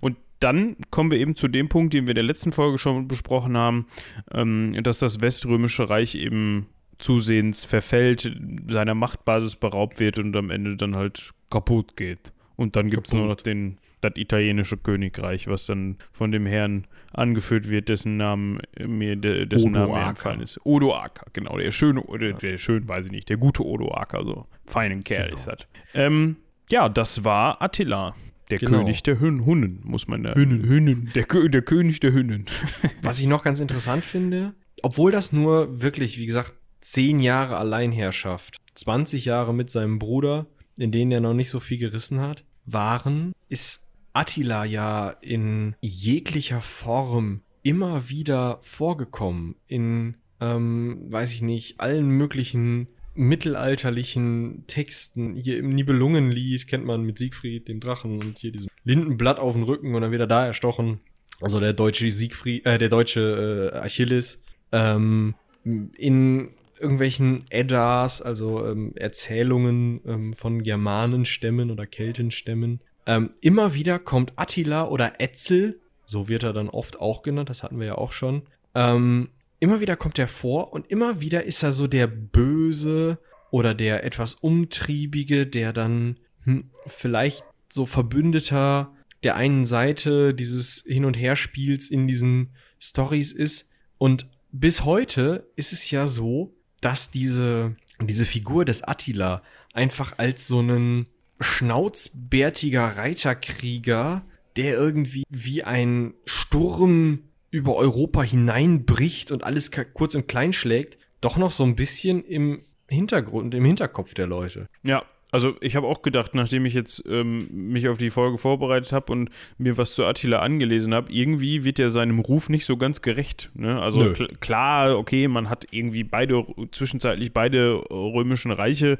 Und dann kommen wir eben zu dem Punkt, den wir in der letzten Folge schon besprochen haben, ähm, dass das Weströmische Reich eben zusehends verfällt, seiner Machtbasis beraubt wird und am Ende dann halt kaputt geht. Und dann gibt es nur noch den, das italienische Königreich, was dann von dem Herrn angeführt wird, dessen Namen mir de, dessen Name mir Odoaker. entfallen ist. Odoaker, genau, der schöne, oder der schön, weiß ich nicht, der gute Odoaker, so feinen Kerl Genau. ist das. Ähm, ja, das war Attila. Der Genau. König der Hün Hunnen, muss man da. Hünnen. Hünnen. Der, Kö der König der Hünnen. Was ich noch ganz interessant finde, obwohl das nur wirklich, wie gesagt, zehn Jahre Alleinherrschaft, 20 Jahre mit seinem Bruder, in denen er noch nicht so viel gerissen hat, waren, ist Attila ja in jeglicher Form immer wieder vorgekommen. In, ähm, weiß ich nicht, allen möglichen mittelalterlichen Texten. Hier im Nibelungenlied kennt man mit Siegfried, dem Drachen, und hier diesem Lindenblatt auf dem Rücken und dann wird er da erstochen. Also der deutsche Siegfried, äh, der deutsche äh, Achilles. Ähm, in irgendwelchen Eddas, also ähm, Erzählungen ähm, von Germanenstämmen oder Keltenstämmen. Ähm, immer wieder kommt Attila oder Etzel, so wird er dann oft auch genannt, das hatten wir ja auch schon. Ähm, immer wieder kommt er vor und immer wieder ist er so der Böse oder der etwas Umtriebige, der dann hm, vielleicht so Verbündeter der einen Seite dieses Hin- und Herspiels in diesen Stories ist. Und bis heute ist es ja so, dass diese, diese Figur des Attila einfach als so einen schnauzbärtiger Reiterkrieger, der irgendwie wie ein Sturm über Europa hineinbricht und alles kurz und klein schlägt, doch noch so ein bisschen im Hintergrund, im Hinterkopf der Leute. Ja, also ich habe auch gedacht, nachdem ich jetzt ähm, mich auf die Folge vorbereitet habe und mir was zu Attila angelesen habe, irgendwie wird er seinem Ruf nicht so ganz gerecht. Ne? Also kl klar, okay, man hat irgendwie beide, zwischenzeitlich beide römischen Reiche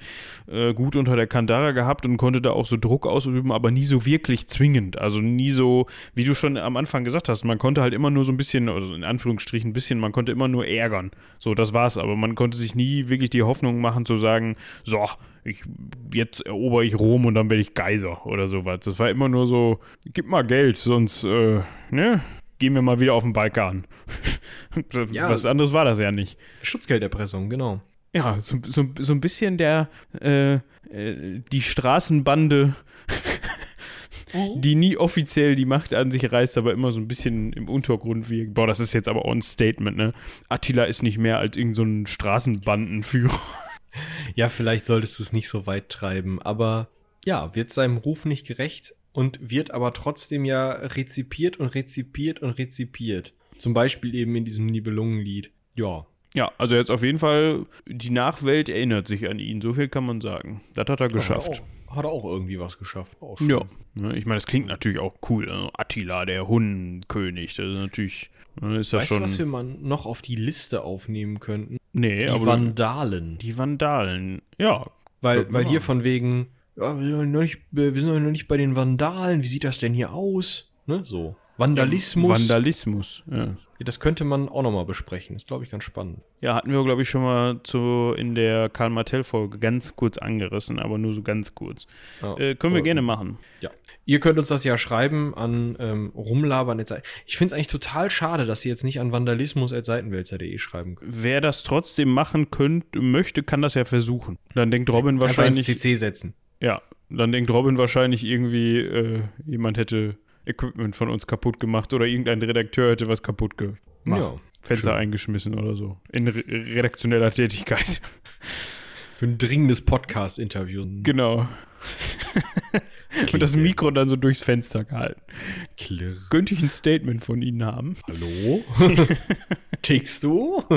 äh, gut unter der Kandara gehabt und konnte da auch so Druck ausüben, aber nie so wirklich zwingend. Also nie so, wie du schon am Anfang gesagt hast, man konnte halt immer nur so ein bisschen, also in Anführungsstrichen ein bisschen, man konnte immer nur ärgern. So, das war's, aber man konnte sich nie wirklich die Hoffnung machen zu sagen, so, ich, jetzt erober ich Rom und dann werde ich Kaiser oder sowas. Das war immer nur so, gib mal Geld, sonst, äh, ne, gehen wir mal wieder auf den Balkan. Ja. Was anderes war das ja nicht. Schutzgelderpressung, genau. Ja, so, so, so ein bisschen der, äh, äh, die Straßenbande, die nie offiziell die Macht an sich reißt, aber immer so ein bisschen im Untergrund wie, boah, das ist jetzt aber auch ein Statement, ne? Attila ist nicht mehr als irgend so ein Straßenbandenführer. Ja, vielleicht solltest du es nicht so weit treiben, aber ja, wird seinem Ruf nicht gerecht und wird aber trotzdem ja rezipiert und rezipiert und rezipiert. Zum Beispiel eben in diesem Nibelungenlied. Ja, Ja, also jetzt auf jeden Fall, die Nachwelt erinnert sich an ihn, so viel kann man sagen. Das hat er geschafft. Hat er auch, hat er auch irgendwie was geschafft. Ja, ne, ich meine, das klingt natürlich auch cool. Ne? Attila, der Hunnenkönig, das ist natürlich, ne, ist das Weißt du, was wir mal noch auf die Liste aufnehmen könnten? nee, Die aber Vandalen. die Vandalen. Ja, Weil, weil hier von wegen, ja, wir, sind noch nicht, wir sind noch nicht bei den Vandalen, wie sieht das denn hier aus? Ne, so. Vandalismus. Vandalismus. Ja. ja, das könnte man auch nochmal besprechen. Ist, glaube ich, ganz spannend. Ja, hatten wir, glaube ich, schon mal zu, in der Karl Martell-Folge ganz kurz angerissen, aber nur so ganz kurz. Ja, Äh, können wir gerne machen. Ja. Ihr könnt uns das ja schreiben an ähm, rumlabern. Ich finde es eigentlich total schade, dass ihr jetzt nicht an vandalismus.seitenwälzer.de schreiben könnt. Wer das trotzdem machen könnt, möchte, kann das ja versuchen. Dann denkt Robin Einfach ins wahrscheinlich. CC setzen. Ja, dann denkt Robin wahrscheinlich irgendwie, äh, jemand hätte Equipment von uns kaputt gemacht oder irgendein Redakteur hätte was kaputt gemacht. Ja. Fenster Schön. eingeschmissen oder so. In re redaktioneller Tätigkeit. Für ein dringendes Podcast-Interview. genau. Und das Mikro dann so durchs Fenster gehalten. Klirr. Könnte ich ein Statement von Ihnen haben? Hallo? Tickst du?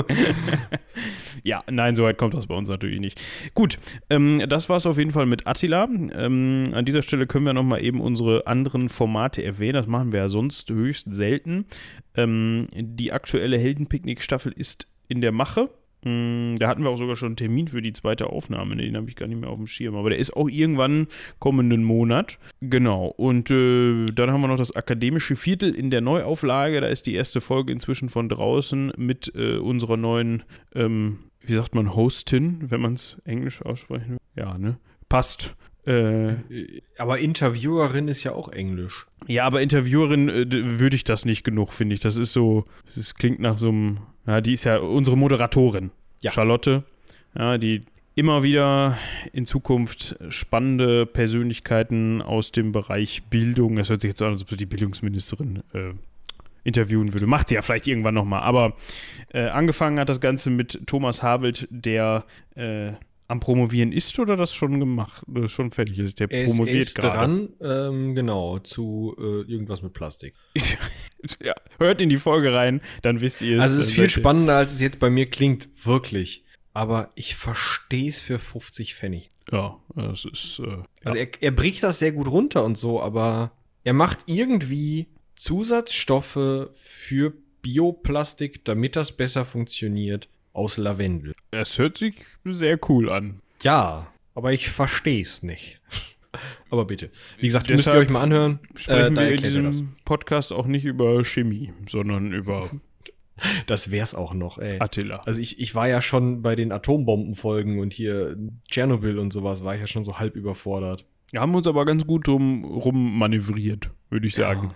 Ja, nein, so weit kommt das bei uns natürlich nicht. Gut, ähm, das war es auf jeden Fall mit Attila. Ähm, an dieser Stelle können wir nochmal eben unsere anderen Formate erwähnen. Das machen wir ja sonst höchst selten. Ähm, die aktuelle Heldenpicknick-Staffel ist in der Mache. Mm, Da hatten wir auch sogar schon einen Termin für die zweite Aufnahme. Den habe ich gar nicht mehr auf dem Schirm. Aber der ist auch irgendwann kommenden Monat. Genau. Und äh, dann haben wir noch das akademische Viertel in der Neuauflage. Da ist die erste Folge inzwischen von draußen mit äh, unserer neuen, ähm, wie sagt man, Hostin, wenn man es englisch aussprechen will. Ja, ne? Passt. Äh, Aber Interviewerin ist ja auch Englisch. ja, aber Interviewerin äh, würde ich das nicht genug, finde ich. Das ist so, das ist, klingt nach so einem, ja, die ist ja unsere Moderatorin, Ja. Charlotte, ja, die immer wieder in Zukunft spannende Persönlichkeiten aus dem Bereich Bildung, das hört sich jetzt so an, als ob sie die Bildungsministerin äh, interviewen würde. Macht sie ja vielleicht irgendwann nochmal. Aber äh, angefangen hat das Ganze mit Thomas Havelt, der äh, am Promovieren ist oder das schon gemacht, äh, schon fertig ist. Der Er ist, er promoviert ist gerade. dran, ähm, genau, zu äh, irgendwas mit Plastik. ja, hört in die Folge rein, dann wisst ihr es. Also es ist Dann viel spannender, als es jetzt bei mir klingt, wirklich. Aber ich verstehe es für 50 Pfennig. Ja, das ist. Äh, Also er, er bricht das sehr gut runter und so, aber er macht irgendwie Zusatzstoffe für Bioplastik, damit das besser funktioniert, aus Lavendel. es hört sich sehr cool an. Ja, aber ich verstehe es nicht. aber bitte. Wie gesagt, müsst ihr Deshalb euch mal anhören. Sprechen da wir in diesem Podcast auch nicht über Chemie, sondern über das. wär's auch noch, ey. Attila. Also ich, ich war ja schon bei den Atombombenfolgen und hier Tschernobyl und sowas war ich ja schon so halb überfordert. Wir haben uns aber ganz gut drum rum manövriert, würde ich sagen.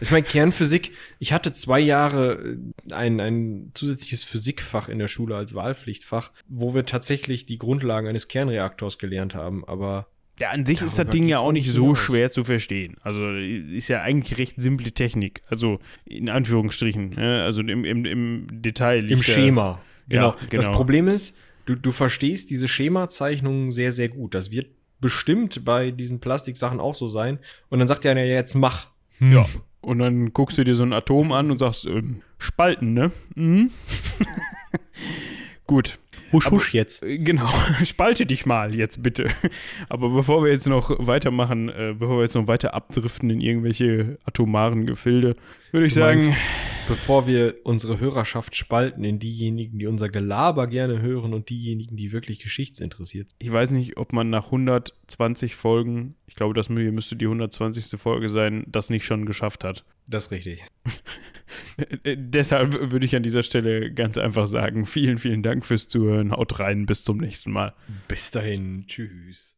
Ich meine, Kernphysik, ich hatte zwei Jahre äh, ein, ein zusätzliches Physikfach in der Schule als Wahlpflichtfach, wo wir tatsächlich die Grundlagen eines Kernreaktors gelernt haben, aber Ja, an sich ist das Ding ja auch nicht so hinaus. schwer zu verstehen. Also ist ja eigentlich recht simple Technik. Also in Anführungsstrichen. Ne? Also im, im, im Detail. im Schema. Genau. Ja, Das genau. Problem ist, du, du verstehst diese Schemazeichnungen sehr, sehr gut. Das wird bestimmt bei diesen Plastiksachen auch so sein. Und dann sagt er, ja, jetzt mach. Ja. Und dann guckst du dir so ein Atom an und sagst, ähm, Spalten, ne? Mhm. Gut. Husch, Aber- husch jetzt. Äh, Genau, spalte dich mal jetzt bitte. Aber bevor wir jetzt noch weitermachen, äh, bevor wir jetzt noch weiter abdriften in irgendwelche atomaren Gefilde, würde ich Du sagen, meinst, bevor wir unsere Hörerschaft spalten in diejenigen, die unser Gelaber gerne hören und diejenigen, die wirklich geschichtsinteressiert sind. ich weiß nicht, ob man nach 120 Folgen, glaube, das müsste die 120. Folge sein, das nicht schon geschafft hat. Das ist richtig. Äh, äh, deshalb würde ich an dieser Stelle ganz einfach sagen, vielen, vielen Dank fürs Zuhören. Haut rein, bis zum nächsten Mal. Bis dahin. Tschüss.